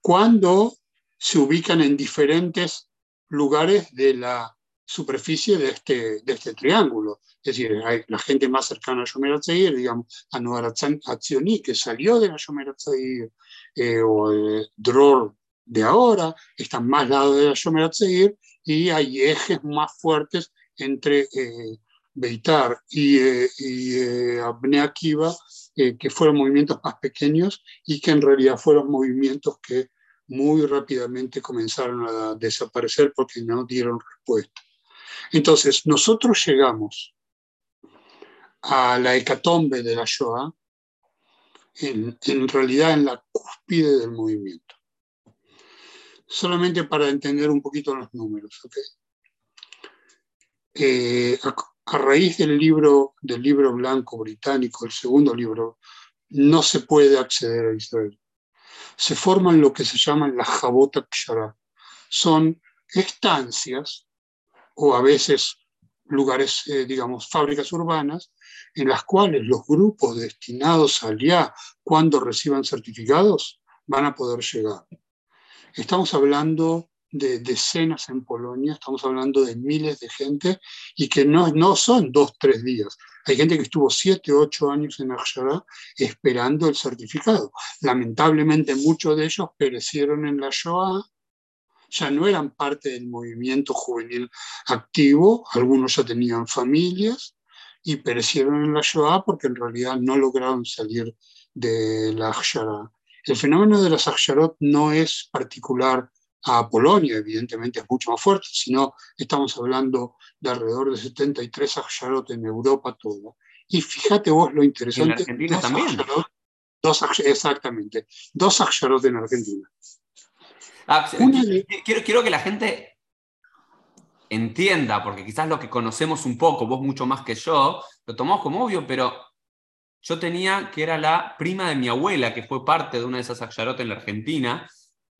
Speaker 2: cuando se ubican en diferentes lugares de la superficie de este, de este triángulo. Es decir, hay la gente más cercana a Atzair, digamos, a Noar Atzioni, que salió de la Atzair, eh, o el Dror de ahora, están más lado de la Atzair, y hay ejes más fuertes entre eh, Beitar y, eh, y eh, Abne Akiva, que fueron movimientos más pequeños y que en realidad fueron movimientos que muy rápidamente comenzaron a desaparecer porque no dieron respuesta. Entonces, nosotros llegamos a la hecatombe de la Shoah en, realidad en la cúspide del movimiento. Solamente para entender un poquito los números. Eh, a, raíz del libro, del libro blanco británico, el segundo libro, no se puede acceder a Israel se forman lo que se llaman las Jabot Kshara. Son estancias o a veces lugares, eh, digamos, fábricas urbanas, en las cuales los grupos destinados allá, cuando reciban certificados, van a poder llegar. Estamos hablando de decenas en Polonia, estamos hablando de miles de gente y que no, no son dos, tres días. Hay gente que estuvo siete, ocho años en Akshara esperando el certificado. Lamentablemente muchos de ellos perecieron en la Shoah, ya no eran parte del movimiento juvenil activo, algunos ya tenían familias y perecieron en la Shoah porque en realidad no lograron salir de la Akshara. El fenómeno de las Aksharot no es particular a Polonia, evidentemente es mucho más fuerte, sino estamos hablando de alrededor de 73 Aksharot en Europa toda. Y fíjate vos lo interesante.
Speaker 1: en Argentina también.
Speaker 2: dos, exactamente, dos Aksharot en Argentina.
Speaker 1: Ah, quiero, quiero que la gente entienda, porque quizás lo que conocemos un poco, vos mucho más que yo, lo tomamos como obvio, pero yo tenía que era la prima de mi abuela, que fue parte de una de esas Aksharot en la Argentina, en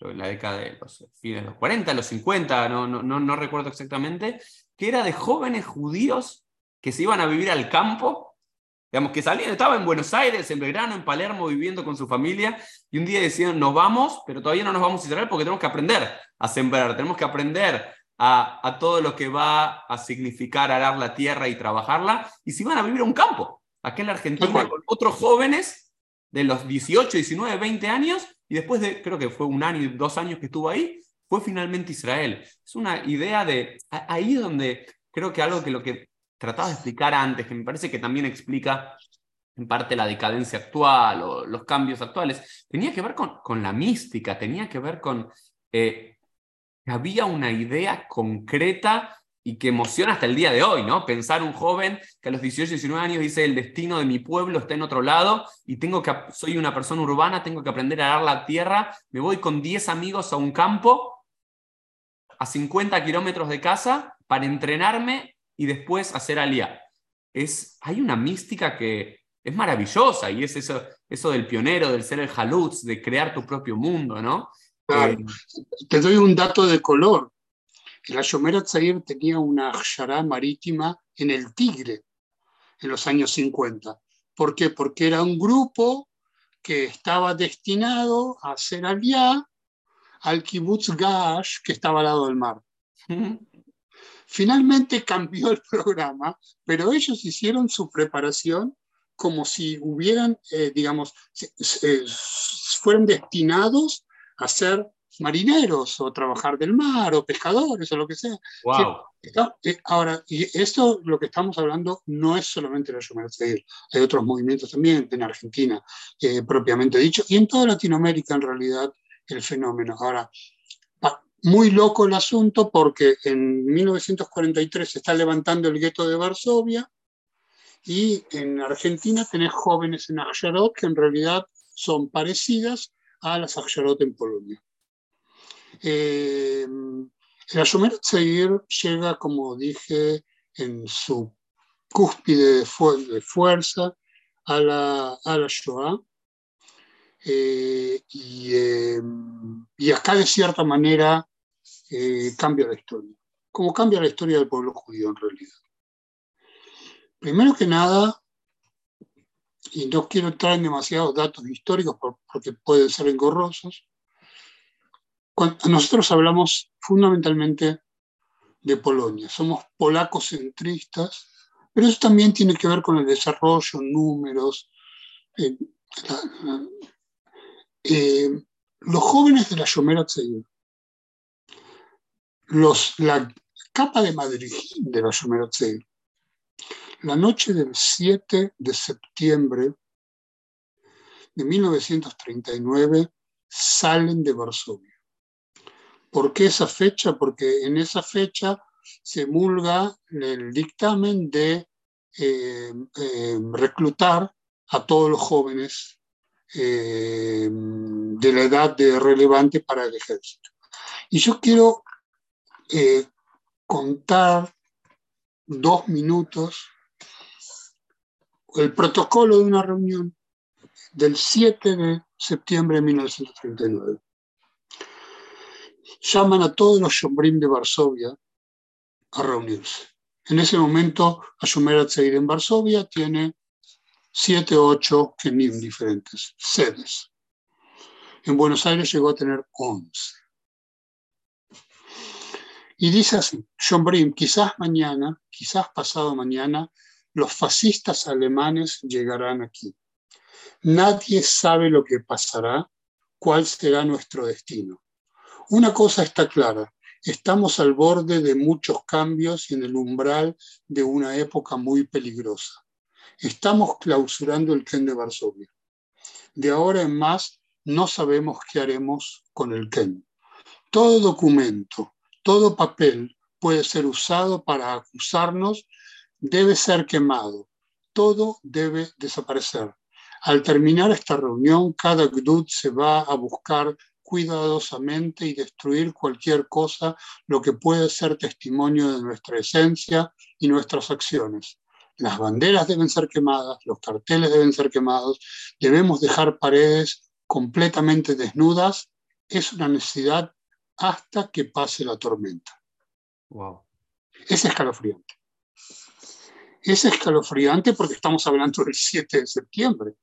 Speaker 1: la década de los fines de los 40, los 50, no, no, no, recuerdo exactamente, que era de jóvenes judíos que se iban a vivir al campo Digamos que salían, estaba en Buenos Aires, en Belgrano, en Palermo, viviendo con su familia, y un día decían, nos vamos, pero todavía no nos vamos a Israel porque tenemos que aprender a sembrar, tenemos que aprender a, a todo lo que va a significar arar la tierra y trabajarla, y si van a vivir a un campo, aquí en la Argentina, con otros jóvenes de los 18, 19, 20 años, y después de, creo que fue un año dos años que estuvo ahí, fue finalmente Israel. Es una idea de, ahí donde creo que algo que lo que trataba de explicar antes, que me parece que también explica en parte la decadencia actual o los cambios actuales, tenía que ver con, con la mística, tenía que ver con eh, había una idea concreta y que emociona hasta el día de hoy, ¿no? Pensar un joven que a los 18, 19 años dice el destino de mi pueblo está en otro lado y tengo que, soy una persona urbana, tengo que aprender a dar la tierra, me voy con 10 amigos a un campo a 50 kilómetros de casa para entrenarme y después hacer alía. Es, hay una mística que es maravillosa y es eso, eso del pionero, del ser el halutz, de crear tu propio mundo, ¿no?
Speaker 2: Claro. Eh, Te doy un dato de color. El Shomer Tzair tenía una akshara marítima en el Tigre en los años 50. ¿Por qué? Porque era un grupo que estaba destinado a hacer alía al kibbutz Gash que estaba al lado del mar. Finalmente cambió el programa, pero ellos hicieron su preparación como si hubieran, eh, digamos, eh, fueran destinados a ser marineros o trabajar del mar o pescadores o lo que sea.
Speaker 1: Wow.
Speaker 2: Eh, ahora, y esto lo que estamos hablando no es solamente la Shomer hay otros movimientos también en Argentina, eh, propiamente dicho, y en toda Latinoamérica en realidad el fenómeno. Ahora, muy loco el asunto porque en 1943 se está levantando el gueto de Varsovia y en Argentina tenés jóvenes en Aksharot que en realidad son parecidas a las Aksharot en Polonia. Eh, el Ashomer Tzeir llega, como dije, en su cúspide de, fu de fuerza a la, a la Shoah eh, y, eh, y, acá de cierta manera eh, cambia la historia, como cambia la historia del pueblo judío en realidad. Primero que nada, y no quiero entrar en demasiados datos históricos porque pueden ser engorrosos, nosotros hablamos fundamentalmente de Polonia, somos polacos centristas, pero eso también tiene que ver con el desarrollo, números, eh, eh, los jóvenes de la Shomer Tzeir, los, la capa de Madrid de la Tzeir, la noche del 7 de septiembre de 1939 salen de Varsovia. ¿Por qué esa fecha? Porque en esa fecha se mulga el dictamen de eh, eh, reclutar a todos los jóvenes eh, de la edad de relevante para el ejército. Y yo quiero eh, contar dos minutos el protocolo de una reunión del 7 de septiembre de 1939. Llaman a todos los Shombrim de Varsovia a reunirse. En ese momento, Ashumer Atzeir en Varsovia tiene siete o ocho kenim diferentes, sedes. En Buenos Aires llegó a tener once. Y dice así, John Brim, quizás mañana, quizás pasado mañana, los fascistas alemanes llegarán aquí. Nadie sabe lo que pasará, cuál será nuestro destino. Una cosa está clara, estamos al borde de muchos cambios y en el umbral de una época muy peligrosa estamos clausurando el Ken de Varsovia. De ahora en más, no sabemos qué haremos con el Ken. Todo documento, todo papel puede ser usado para acusarnos, debe ser quemado. Todo debe desaparecer. Al terminar esta reunión, cada GDUT se va a buscar cuidadosamente y destruir cualquier cosa, lo que puede ser testimonio de nuestra esencia y nuestras acciones las banderas deben ser quemadas, los carteles deben ser quemados, debemos dejar paredes completamente desnudas, es una necesidad hasta que pase la tormenta.
Speaker 1: Wow.
Speaker 2: Es escalofriante. es escalofriante porque estamos hablando del 7 de septiembre.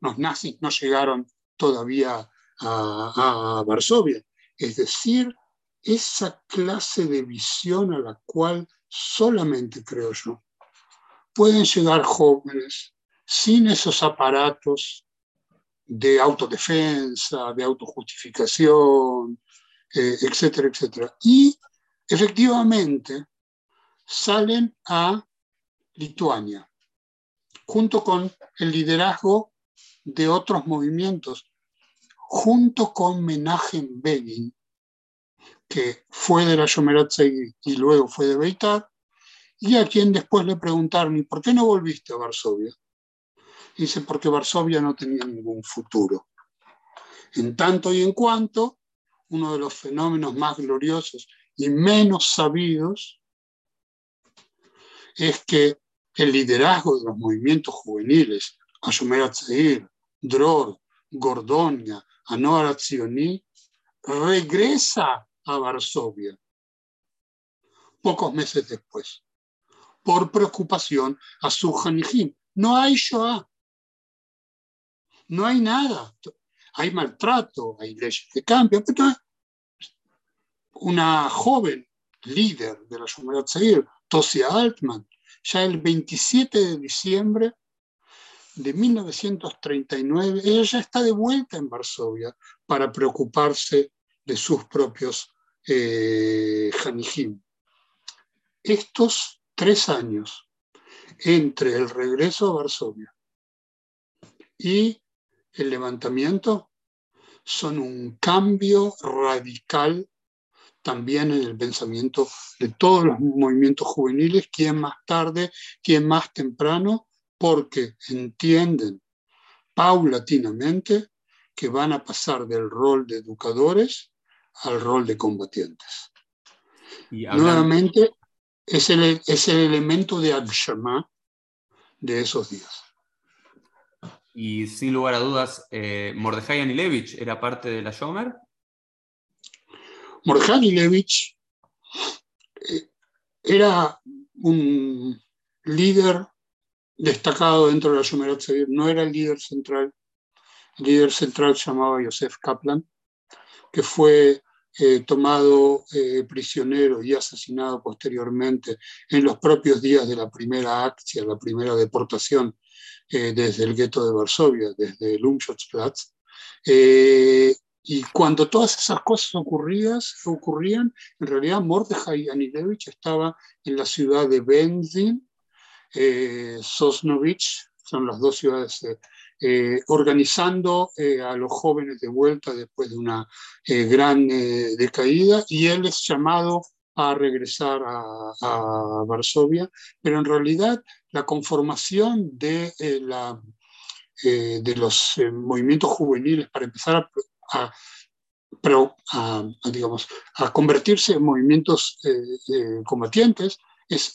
Speaker 2: Los nazis no llegaron todavía a, Varsovia. Es decir, esa clase de visión a la cual solamente, creo yo, pueden llegar jóvenes sin esos aparatos de autodefensa, de autojustificación, eh, etcétera, etcétera. Y efectivamente salen a Lituania, junto con el liderazgo de otros movimientos, junto con Menachem Begin, que fue de la Yomerat y luego fue de Beitar, y a quien después le preguntaron, ¿y por qué no volviste a Varsovia? Dice, porque Varsovia no tenía ningún futuro. En tanto y en cuanto, uno de los fenómenos más gloriosos y menos sabidos es que el liderazgo de los movimientos juveniles, Ashumer Atzeir, Dror, Gordonia, Anoar Atzioni, regresa a Varsovia pocos meses después, por preocupación a su Hanijim. No hay Shoah, no hay nada. Hay maltrato, hay leyes que cambian. Pero una joven líder de la Shomerat Zahir, Tosia Altman, ya el 27 de diciembre de 1939, ella ya está de vuelta en Varsovia para preocuparse de sus propios eh, Estos tres años entre el regreso a Varsovia y el levantamiento son un cambio radical también en el pensamiento de todos los movimientos juveniles, quien más tarde, quien más temprano, porque entienden paulatinamente que van a pasar del rol de educadores al rol de combatientes. Nuevamente, es el, es el elemento de Agshama de esos días.
Speaker 1: Y sin lugar a dudas, eh, Mordejai Anilevich era parte de la Shomer.
Speaker 2: Mordejai Anilevich eh, era un líder destacado dentro de la Shomer no era el líder central. El líder central se llamaba Yosef Kaplan, que fue eh, tomado eh, prisionero y asesinado posteriormente en los propios días de la primera acción, la primera deportación eh, desde el gueto de Varsovia, desde el Umschutzplatz. Y cuando todas esas cosas ocurrías, ocurrían, en realidad Mordechai Anilevich estaba en la ciudad de Benzin, eh, Sosnovich, son las dos ciudades, organizando a los jóvenes de vuelta después de una gran decaída, y él es llamado a regresar a, Varsovia, pero en realidad la conformación de, eh, eh, los eh, movimientos juveniles para empezar a, convertirse en movimientos combatientes es,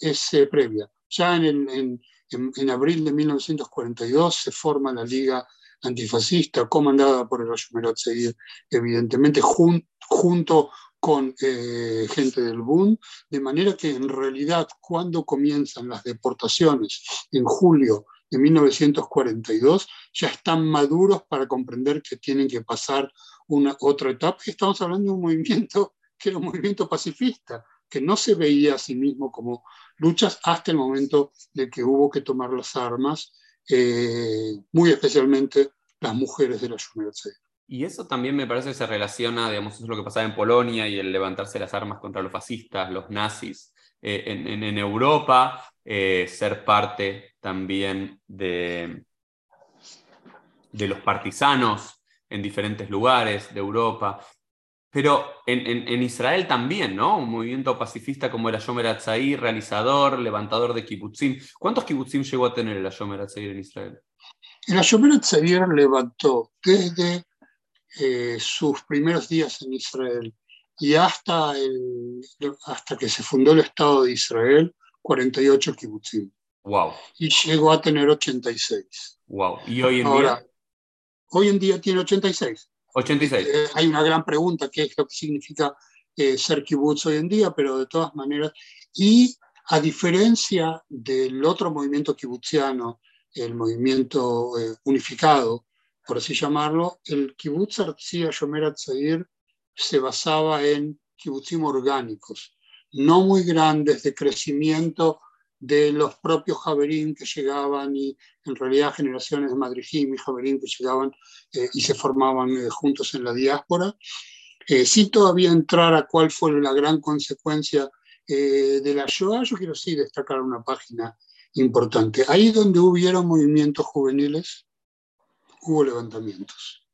Speaker 2: es, previa. Ya en, en, en, abril de 1942 se forma la Liga Antifascista, comandada por el Ayumerat Seguir, evidentemente junto con eh, gente del Bund, de manera que en realidad cuando comienzan las deportaciones en julio de 1942, ya están maduros para comprender que tienen que pasar una otra etapa. estamos hablando de un movimiento que era un movimiento pacifista, que no se veía a sí mismo como luchas hasta el momento de que hubo que tomar las armas, eh, muy especialmente las mujeres de la Shumerce.
Speaker 1: Y eso también me parece que se relaciona, digamos, eso es lo que pasaba en Polonia y el levantarse las armas contra los fascistas, los nazis. Eh, en, Europa, eh, ser parte también de, de los partisanos en diferentes lugares de Europa. Pero en, Israel también, ¿no? Un movimiento pacifista como el Ayomer Atzaí, realizador, levantador de kibbutzim. ¿Cuántos kibbutzim llegó a tener el Ayomer Atzaí en Israel?
Speaker 2: El Ayomer Atzaí levantó desde eh, sus primeros días en Israel y hasta, el, hasta que se fundó el Estado de Israel, 48 kibbutzim.
Speaker 1: Wow.
Speaker 2: Y llegó a tener 86.
Speaker 1: Wow. ¿Y hoy en día?
Speaker 2: Hoy en día tiene 86.
Speaker 1: 86.
Speaker 2: Eh, hay una gran pregunta, ¿qué es lo que significa eh, ser kibbutz hoy en día? Pero de todas maneras, y A diferencia del otro movimiento kibutziano, el movimiento eh, unificado, por así llamarlo, el kibbutz Artzia Shomer Atzair se basaba en kibbutzim orgánicos, no muy grandes de crecimiento de los propios Javerín que llegaban y en realidad generaciones de Madrijim y Javerín que llegaban eh, y se formaban eh, juntos en la diáspora, eh, sin todavía entrar a cuál fue la gran consecuencia de la Shoah, yo quiero sí destacar una página importante. Ahí donde hubieron movimientos juveniles, hubo levantamientos.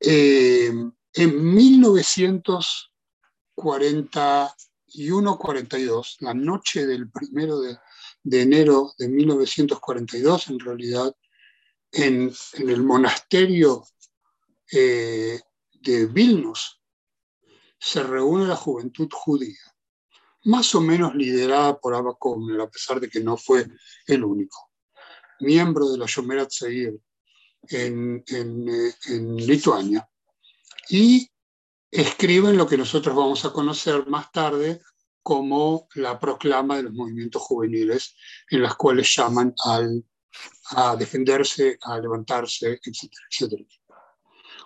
Speaker 2: en 1940 y 1.42, la noche del primero de, enero de 1942, en realidad, en, el monasterio eh, de Vilnos, se reúne la juventud judía, más o menos liderada por Abba Kovner, a pesar de que no fue el único, miembro de la Shomerat Seir en, eh, en Lituania, y escriben lo que nosotros vamos a conocer más tarde como la proclama de los movimientos juveniles, en las cuales llaman al, a defenderse, a levantarse, etcétera, etcétera.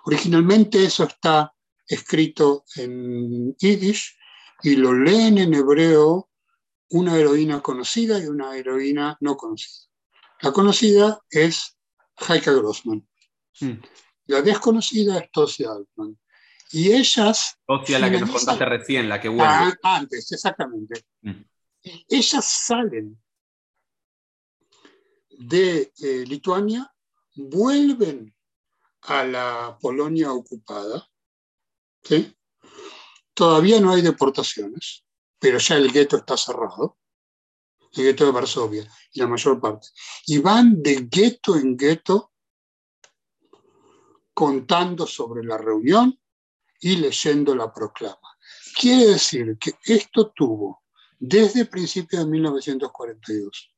Speaker 2: Originalmente eso está escrito en yiddish y lo leen en hebreo una heroína conocida y una heroína no conocida. La conocida es Heike Grossman. Hmm. La desconocida es Tosia Altman. Y ellas...
Speaker 1: Hostia, la que nos contaste recién, la que vuelve.
Speaker 2: Ah, antes, exactamente. Mm. Ellas salen de eh, Lituania, vuelven a la Polonia ocupada. ¿sí? Todavía no hay deportaciones, pero ya el gueto está cerrado, el gueto de Varsovia y la mayor parte. Y van de gueto en gueto contando sobre la reunión, y leyendo la proclama. Quiere decir que esto tuvo desde principios de 1942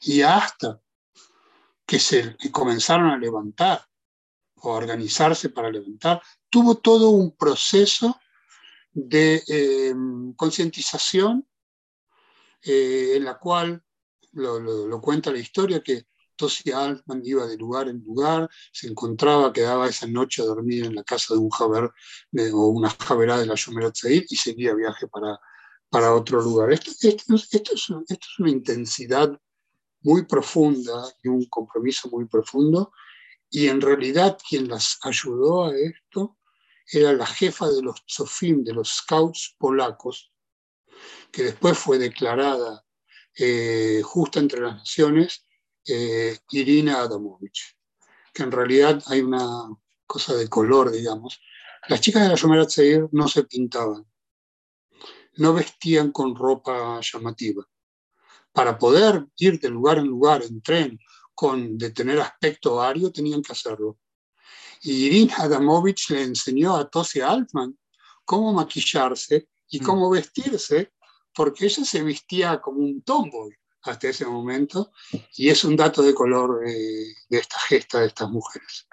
Speaker 2: y hasta que se comenzaron a levantar o a organizarse para levantar, tuvo todo un proceso de eh, concientización eh, en la cual lo, cuenta la historia que Tosi Altman iba de lugar en lugar, se encontraba, quedaba esa noche a dormir en la casa de un javer o una javerá de la Shomerat y seguía viaje para, para otro lugar. Esto, esto, es, una intensidad muy profunda y un compromiso muy profundo. Y en realidad quien las ayudó a esto era la jefa de los Sofim, de los scouts polacos, que después fue declarada eh, justa entre las naciones eh, Irina Adamovich, que en realidad hay una cosa de color, digamos. Las chicas de la Shomerat Seir no se pintaban, no vestían con ropa llamativa. Para poder ir de lugar en lugar en tren con de tener aspecto ario, tenían que hacerlo. Y Irina Adamovich le enseñó a Tosia Altman cómo maquillarse y mm. cómo vestirse, porque ella se vestía como un tomboy hasta ese momento, y es un dato de color eh, de esta gesta de estas mujeres.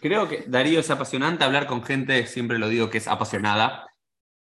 Speaker 1: Creo que Darío es apasionante hablar con gente, siempre lo digo, que es apasionada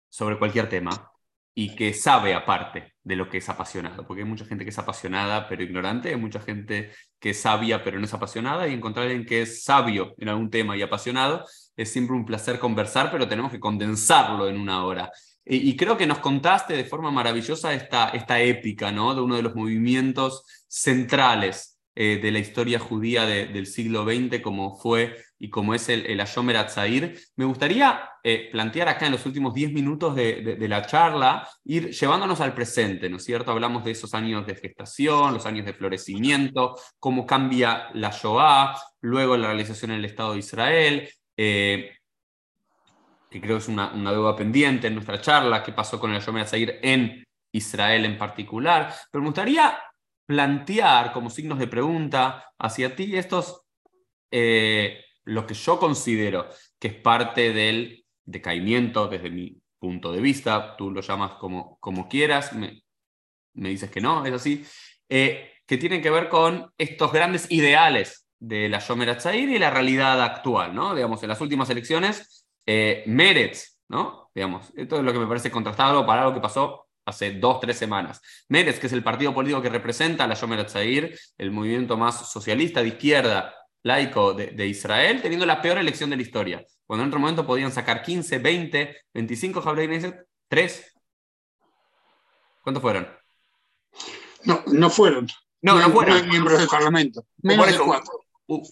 Speaker 1: sobre cualquier tema y que sabe aparte de lo que es apasionado, porque hay mucha gente que es apasionada pero ignorante, hay mucha gente que es sabia pero no es apasionada, y encontrar a alguien que es sabio en algún tema y apasionado es siempre un placer conversar, pero tenemos que condensarlo en una hora. Y, creo que nos contaste de forma maravillosa esta, esta épica, ¿no? De uno de los movimientos centrales eh, de la historia judía del siglo XX, como fue y como es el, el Ashomer Atzair. Me gustaría eh, plantear acá en los últimos 10 minutos de, la charla, ir llevándonos al presente, ¿no es cierto? Hablamos de esos años de gestación, los años de florecimiento, cómo cambia la Shoah, luego la realización en el Estado de Israel. Eh, que creo que es una, una, deuda pendiente en nuestra charla, qué pasó con el Yom Zair en Israel en particular, pero me gustaría plantear como signos de pregunta hacia ti estos, eh, lo que yo considero que es parte del decaimiento desde mi punto de vista, tú lo llamas como, como quieras, me, me dices que no, es así, eh, que tienen que ver con estos grandes ideales de la Yomer Atzair y la realidad actual, ¿no? Digamos, en las últimas elecciones eh, Meretz ¿no? Digamos, esto es lo que me parece contrastado para algo que pasó hace dos, tres semanas. Meretz, que es el partido político que representa a la Yomer Atzair, el movimiento más socialista de izquierda laico de, Israel, teniendo la peor elección de la historia. Cuando en otro momento podían sacar 15, 20, 25 Jablei 3. ¿Cuántos fueron?
Speaker 2: No, no fueron.
Speaker 1: No, no, fueron.
Speaker 2: miembros del Parlamento. Menos de cuatro.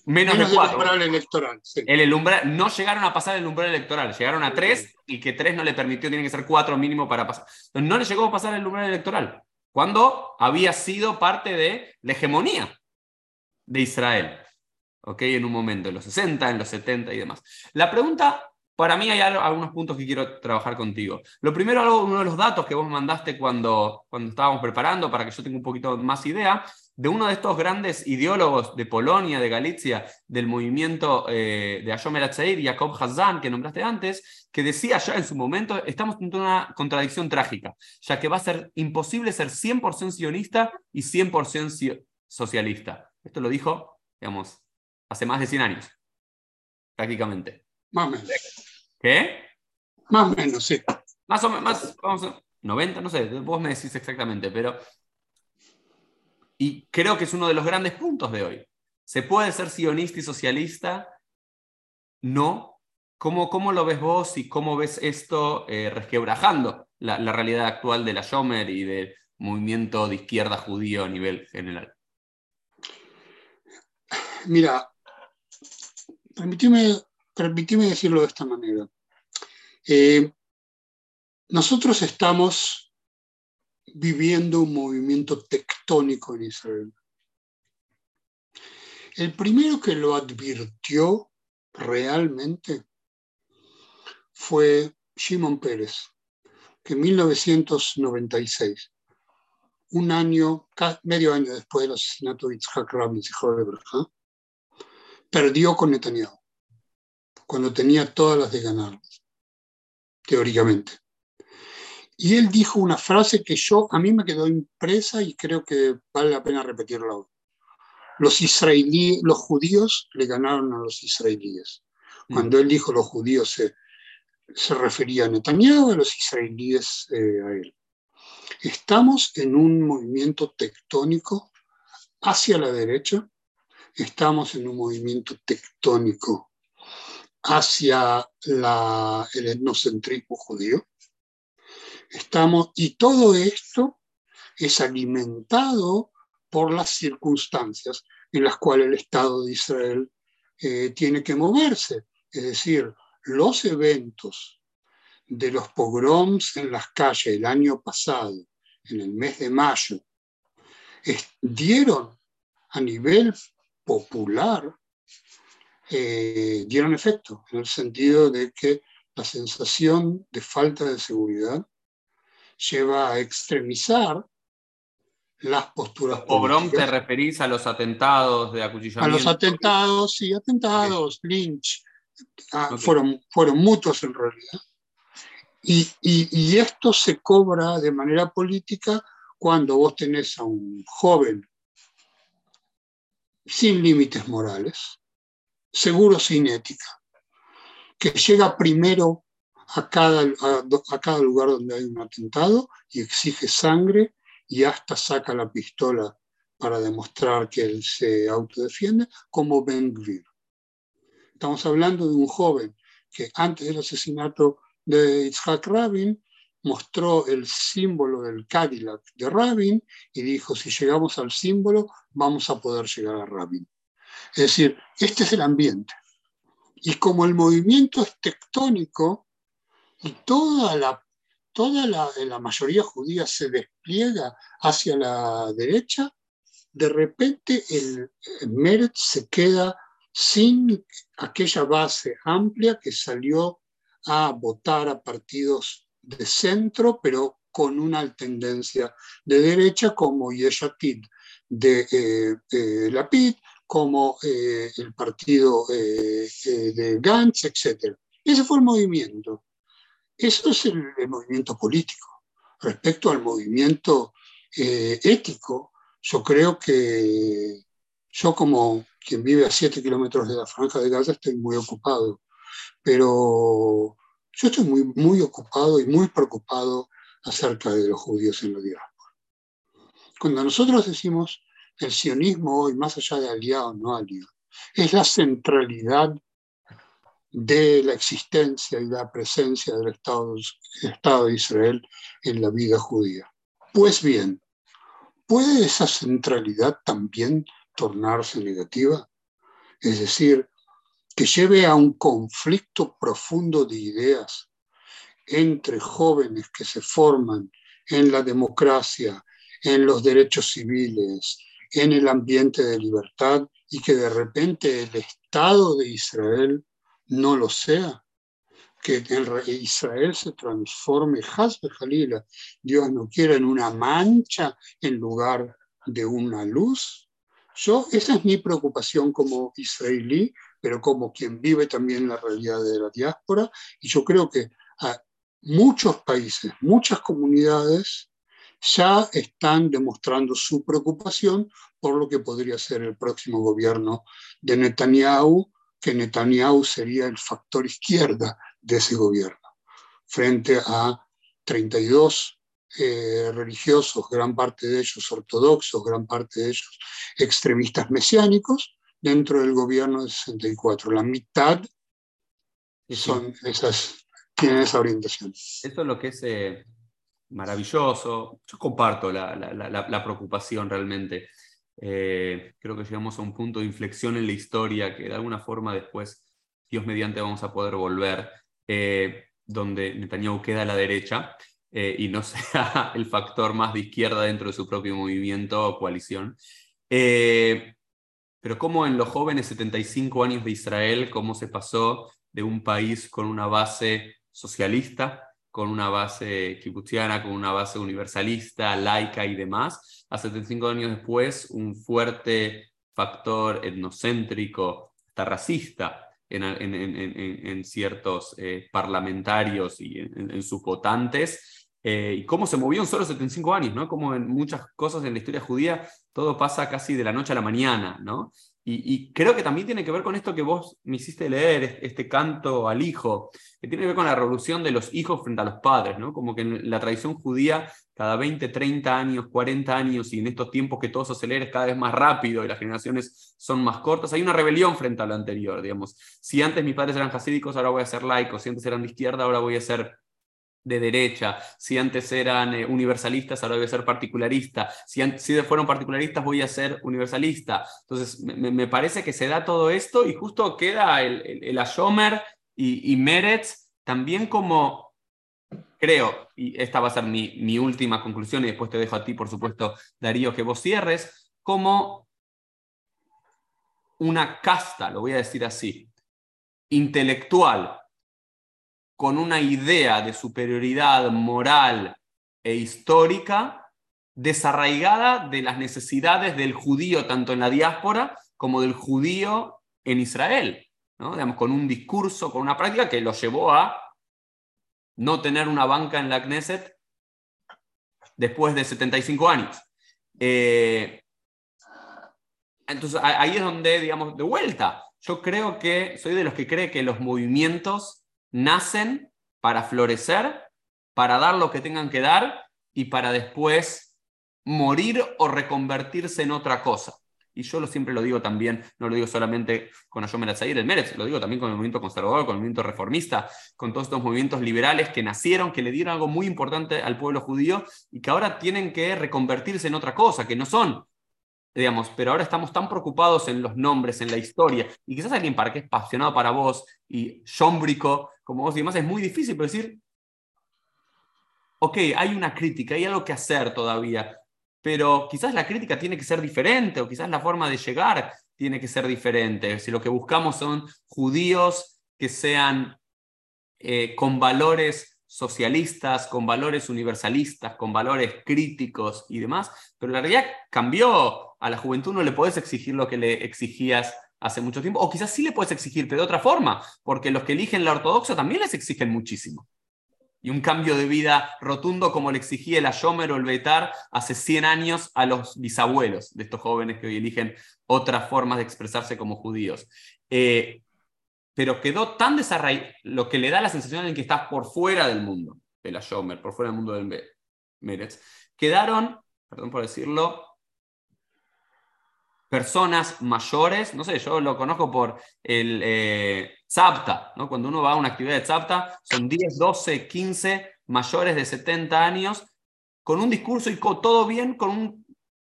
Speaker 1: Menos, de cuatro.
Speaker 2: El umbral electoral.
Speaker 1: El, umbral, no llegaron a pasar el umbral electoral, llegaron a tres y que tres no le permitió, tienen que ser cuatro mínimo para pasar. Entonces, no le llegó a pasar el umbral electoral, cuando había sido parte de la hegemonía de Israel. ¿Ok? En un momento, en los 60, en los 70 y demás. La pregunta para mí hay algunos puntos que quiero trabajar contigo. Lo primero, uno de los datos que vos mandaste cuando, cuando estábamos preparando, para que yo tenga un poquito más idea, de uno de estos grandes ideólogos de Polonia, de Galicia, del movimiento eh, de Ayom El Jacob Hazan, que nombraste antes, que decía ya en su momento, estamos en una contradicción trágica, ya que va a ser imposible ser 100% sionista y 100% socialista. Esto lo dijo, digamos, hace más de 100 años, prácticamente.
Speaker 2: Más o menos.
Speaker 1: ¿Qué?
Speaker 2: Más o menos, sí.
Speaker 1: Más o menos, más, vamos a, 90, no sé, vos me decís exactamente, pero... Y creo que es uno de los grandes puntos de hoy. ¿Se puede ser sionista y socialista? No. ¿Cómo, cómo lo ves vos y cómo ves esto eh, resquebrajando la, realidad actual de la Shomer y del movimiento de izquierda judío a nivel general?
Speaker 2: Mira, permíteme permíteme decirlo de esta manera. Eh, nosotros estamos viviendo un movimiento tectónico en Israel. El primero que lo advirtió realmente fue Shimon Pérez, que en 1996, un año, medio año después del asesinato de Yitzhak Rabin, hijo de perdió con Netanyahu cuando tenía todas las de ganar, teóricamente. Y él dijo una frase que yo, a mí me quedó impresa y creo que vale la pena repetirla hoy. Los israelíes, los judíos le ganaron a los israelíes. Mm. Cuando él dijo los judíos se, se refería a Netanyahu, a los israelíes eh, a él. Estamos en un movimiento tectónico hacia la derecha, estamos en un movimiento tectónico hacia el etnocentrismo judío. Estamos, y todo esto es alimentado por las circunstancias en las cuales el Estado de Israel eh, tiene que moverse. Es decir, los eventos de los pogroms en las calles el año pasado, en el mes de mayo, dieron a nivel popular eh, dieron efecto, en el sentido de que la sensación de falta de seguridad lleva a extremizar las posturas
Speaker 1: ¿Obrón te referís a los atentados de acuchillamiento?
Speaker 2: A los atentados, sí, atentados, lynch, ah, fueron, fueron mutuos en realidad. Y, y, esto se cobra de manera política cuando vos tenés a un joven sin límites morales, seguro sin ética, que llega primero a cada, a, cada lugar donde hay un atentado y exige sangre y hasta saca la pistola para demostrar que él se autodefiende, como Ben Gvir. Estamos hablando de un joven que antes del asesinato de Yitzhak Rabin mostró el símbolo del Cadillac de Rabin y dijo, si llegamos al símbolo, vamos a poder llegar a Rabin. Es decir, este es el ambiente. Y como el movimiento es tectónico y toda la, toda la, mayoría judía se despliega hacia la derecha, de repente el, el se queda sin aquella base amplia que salió a votar a partidos de centro, pero con una tendencia de derecha como Yeshatid de eh, eh Lapid, como eh, el partido eh, de Gantz, etc. Ese fue el movimiento. Eso es el, movimiento político. Respecto al movimiento ético, yo creo que yo como quien vive a 7 kilómetros de la franja de Gaza estoy muy ocupado, pero Yo estoy muy, muy ocupado y muy preocupado acerca de los judíos en la diáspora. Cuando nosotros decimos el sionismo hoy, más allá de aliado o no aliado, es la centralidad de la existencia y la presencia del Estado, Estado de Israel en la vida judía. Pues bien, ¿puede esa centralidad también tornarse negativa? Es decir, que lleve a un conflicto profundo de ideas entre jóvenes que se forman en la democracia, en los derechos civiles, en el ambiente de libertad y que de repente el Estado de Israel no lo sea, que Israel se transforme, Hasbe Jalila, Dios no quiera, en una mancha en lugar de una luz. Yo, esa es mi preocupación como israelí, pero como quien vive también la realidad de la diáspora, y yo creo que a muchos países, muchas comunidades ya están demostrando su preocupación por lo que podría ser el próximo gobierno de Netanyahu, que Netanyahu sería el factor izquierda de ese gobierno, frente a 32 eh, religiosos, gran parte de ellos ortodoxos, gran parte de ellos extremistas mesiánicos, dentro del gobierno de 64. La mitad son esas, tienen esa orientación.
Speaker 1: Eso es lo que es eh, maravilloso. Yo comparto la, la preocupación realmente. Eh, creo que llegamos a un punto de inflexión en la historia que de alguna forma después, Dios mediante, vamos a poder volver, eh, donde Netanyahu queda a la derecha eh, y no sea el factor más de izquierda dentro de su propio movimiento o coalición. pero como en los jóvenes 75 años de Israel, cómo se pasó de un país con una base socialista, con una base kibutziana, con una base universalista, laica y demás, a 75 años después, un fuerte factor etnocéntrico, hasta racista en, ciertos eh, parlamentarios y en, sus votantes, eh, y cómo se movió en solo 75 años, ¿no? Como en muchas cosas en la historia judía, todo pasa casi de la noche a la mañana, ¿no? Y, creo que también tiene que ver con esto que vos me hiciste leer, este canto al hijo, que tiene que ver con la revolución de los hijos frente a los padres, ¿no? Como que en la tradición judía, cada 20, 30 años, 40 años, y en estos tiempos que todo se acelera cada vez más rápido y las generaciones son más cortas, hay una rebelión frente a lo anterior, digamos. Si antes mis padres eran hasídicos, ahora voy a ser laicos, si antes eran de izquierda, ahora voy a ser de derecha, si antes eran eh, universalistas, ahora voy a ser particularista, si, si fueron particularistas, voy a ser universalista. Entonces, me, parece que se da todo esto y justo queda el, el, y, y Meretz también como, creo, y esta va a ser mi, mi última conclusión y después te dejo a ti, por supuesto, Darío, que vos cierres, como una casta, lo voy a decir así, intelectual con una idea de superioridad moral e histórica desarraigada de las necesidades del judío tanto en la diáspora como del judío en Israel, ¿no? Con un discurso, con una práctica que lo llevó a no tener una banca en la Knesset después de 75 años. Eh, entonces ahí es donde, digamos, de vuelta, yo creo que soy de los que cree que los movimientos nacen para florecer, para dar lo que tengan que dar y para después morir o reconvertirse en otra cosa. Y yo lo, siempre lo digo también, no lo digo solamente con Ayom el Mérez, lo digo también con el movimiento conservador, con el movimiento reformista, con todos estos movimientos liberales que nacieron, que le dieron algo muy importante al pueblo judío y que ahora tienen que reconvertirse en otra cosa, que no son digamos, pero ahora estamos tan preocupados en los nombres, en la historia, y quizás alguien para que es apasionado para vos y chombrico, como vos y es muy difícil decir, ok, hay una crítica, hay algo que hacer todavía, pero quizás la crítica tiene que ser diferente, o quizás la forma de llegar tiene que ser diferente. Si lo que buscamos son judíos que sean eh, con valores socialistas, con valores universalistas, con valores críticos y demás, pero la realidad cambió. A la juventud no le puedes exigir lo que le exigías hace mucho tiempo, o quizás sí le puedes exigir, pero de otra forma, porque los que eligen la ortodoxa también les exigen muchísimo. Y un cambio de vida rotundo como le exigía el Ayomer o el Betar hace 100 años a los bisabuelos de estos jóvenes que hoy eligen otras formas de expresarse como judíos. Eh, pero quedó tan desarraigado, lo que le da la sensación de que estás por fuera del mundo de la Shomer, por fuera del mundo del Meretz, quedaron, perdón por decirlo, personas mayores, no sé, yo lo conozco por el eh, Zapta, ¿no? cuando uno va a una actividad de Zapta, son 10, 12, 15 mayores de 70 años, con un discurso y con, todo bien, con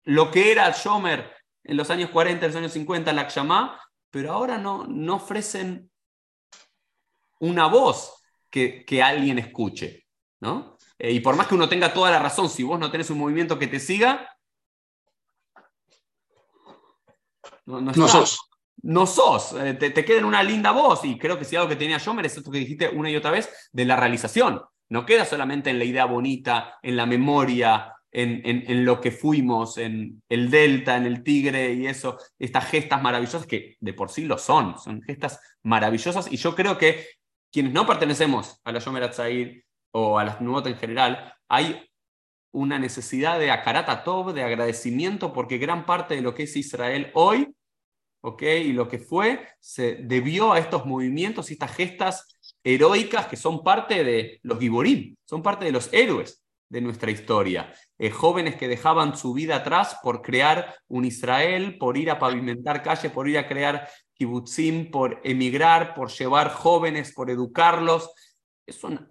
Speaker 1: lo que era Shomer en los años 40, en los años 50, la Akshama, pero ahora no, no ofrecen una voz que, que alguien escuche. ¿no? Eh, y por más que uno tenga toda la razón, si vos no tenés un movimiento que te siga,
Speaker 2: no, sos.
Speaker 1: No sos, eh, te, te, queda en una linda voz y creo que si algo que tenía yo merece esto que dijiste una y otra vez de la realización. No queda solamente en la idea bonita, en la memoria, en, en, lo que fuimos, en el delta, en el tigre y eso, estas gestas maravillosas que de por sí lo son, son gestas maravillosas y yo creo que quienes no pertenecemos a la Yomer Atzair o a las nuevas en general, hay una necesidad de akarata tov, de agradecimiento, porque gran parte de lo que es Israel hoy, ¿ok? Y lo que fue, se debió a estos movimientos y estas gestas heroicas que son parte de los giborim, son parte de los héroes de nuestra historia. Eh, jóvenes que dejaban su vida atrás por crear un Israel, por ir a pavimentar calles, por ir a crear kibutzim, por emigrar, por llevar jóvenes, por educarlos. Es un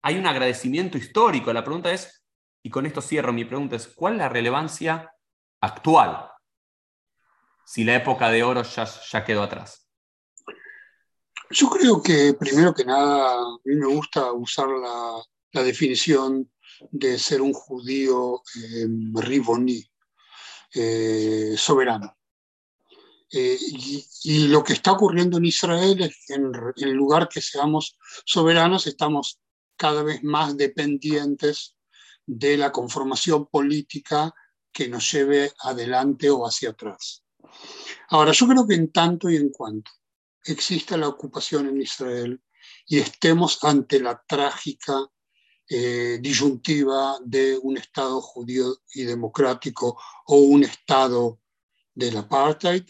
Speaker 1: hay un agradecimiento histórico. La pregunta es, y con esto cierro, mi pregunta es, ¿cuál es la relevancia actual? Si la época de oro ya, quedó atrás.
Speaker 2: Yo creo que primero que nada, a mí me gusta usar la, definición de ser un judío eh, riboni, eh, soberano. Eh, y, lo que está ocurriendo en Israel es que en, en lugar que seamos soberanos, estamos cada vez más dependientes de la conformación política que nos lleve adelante o hacia atrás. Ahora, yo creo que en tanto y en cuanto exista la ocupación en Israel y estemos ante la trágica eh, disyuntiva de un Estado judío y democrático o un Estado del apartheid,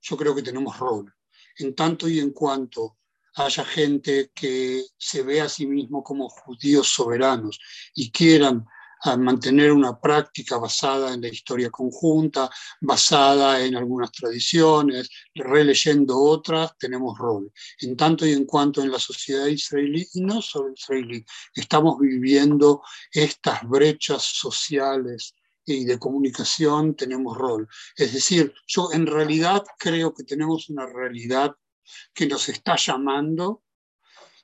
Speaker 2: yo creo que tenemos rol. En tanto y en cuanto haya gente que se vea a sí mismo como judíos soberanos y quieran ah, mantener una práctica basada en la historia conjunta, basada en algunas tradiciones, releyendo otras, tenemos rol. En tanto y en cuanto en la sociedad israelí, y no solo israelí, estamos viviendo estas brechas sociales y de comunicación, tenemos rol. Es decir, yo en realidad creo que tenemos una realidad que nos está llamando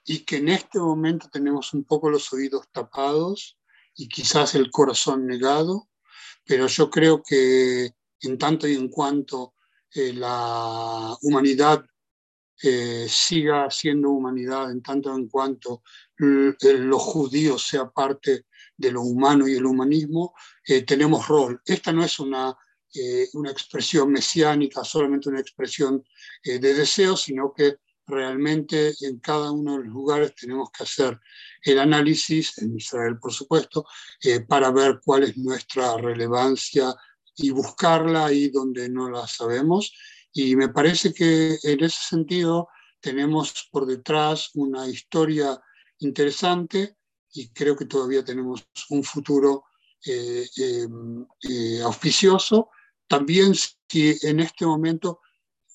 Speaker 2: y que en este momento tenemos un poco los oídos tapados y quizás el corazón negado, pero yo creo que en tanto y en cuanto eh, la humanidad eh, siga siendo humanidad, en tanto en cuanto los judíos sea parte de lo humano y el humanismo, eh, tenemos rol. Esta no es una eh, una expresión mesiánica, solamente una expresión eh, de deseo, sino que realmente en cada uno de los lugares tenemos que hacer el análisis, en Israel por supuesto, eh, para ver cuál es nuestra relevancia y buscarla ahí donde no la sabemos. Y me parece que en ese sentido tenemos por detrás una historia interesante y creo que todavía tenemos un futuro auspicioso también si en este momento,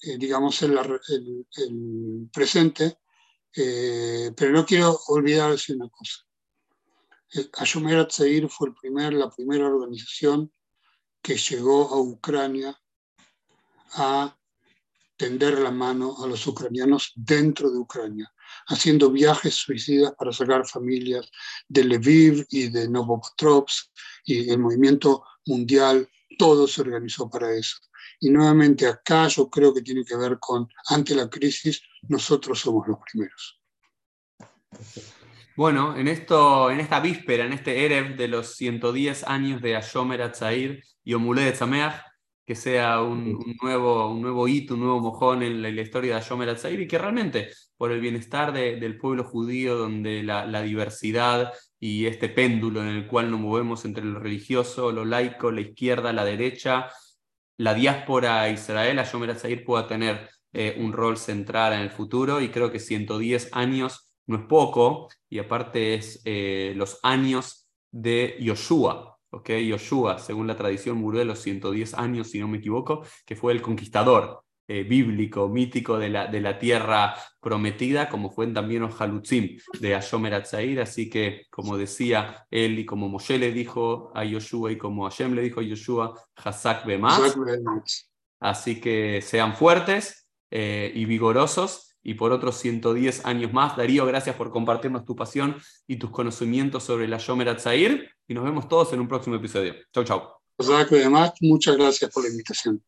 Speaker 2: eh, digamos, el, el, presente, eh, pero no quiero olvidar decir una cosa. Eh, Ayumer Atzair fue el primer, la primera organización que llegó a Ucrania a tender la mano a los ucranianos dentro de Ucrania, haciendo viajes suicidas para sacar familias de Lviv y de Novopetrovsk y el movimiento mundial todo se organizó para eso. Y nuevamente acá yo creo que tiene que ver con, ante la crisis, nosotros somos los primeros.
Speaker 1: Bueno, en, esto, en esta víspera, en este Erev de los 110 años de Ashomer Atzair y Omule de Tzameach, que sea un, nuevo, un nuevo hito, un nuevo mojón en la, historia de Ashomer Atzair y que realmente por el bienestar del pueblo judío, donde la, la diversidad y este péndulo en el cual nos movemos entre lo religioso, lo laico, la izquierda, la derecha, la diáspora Israel, a Yomer Zahir pueda tener eh, un rol central en el futuro y creo que 110 años no es poco y aparte es eh, los años de Yoshua. ¿ok? Yoshua, según la tradición, murió a los 110 años, si no me equivoco, que fue el conquistador eh, bíblico, mítico de la, de la tierra prometida, como fue también los Halutzim de Ashomer Atzair. Así que, como decía él y como Moshe le dijo a Yoshua y como Hashem le dijo a Yoshua, Hazak Bemas. Así que sean fuertes eh, y vigorosos. Y por otros 110 años más, Darío, gracias por compartirnos tu pasión y tus conocimientos sobre la Shomer Atzair. Y nos vemos todos en un próximo episodio. Chau, chau.
Speaker 2: Muchas gracias por la invitación.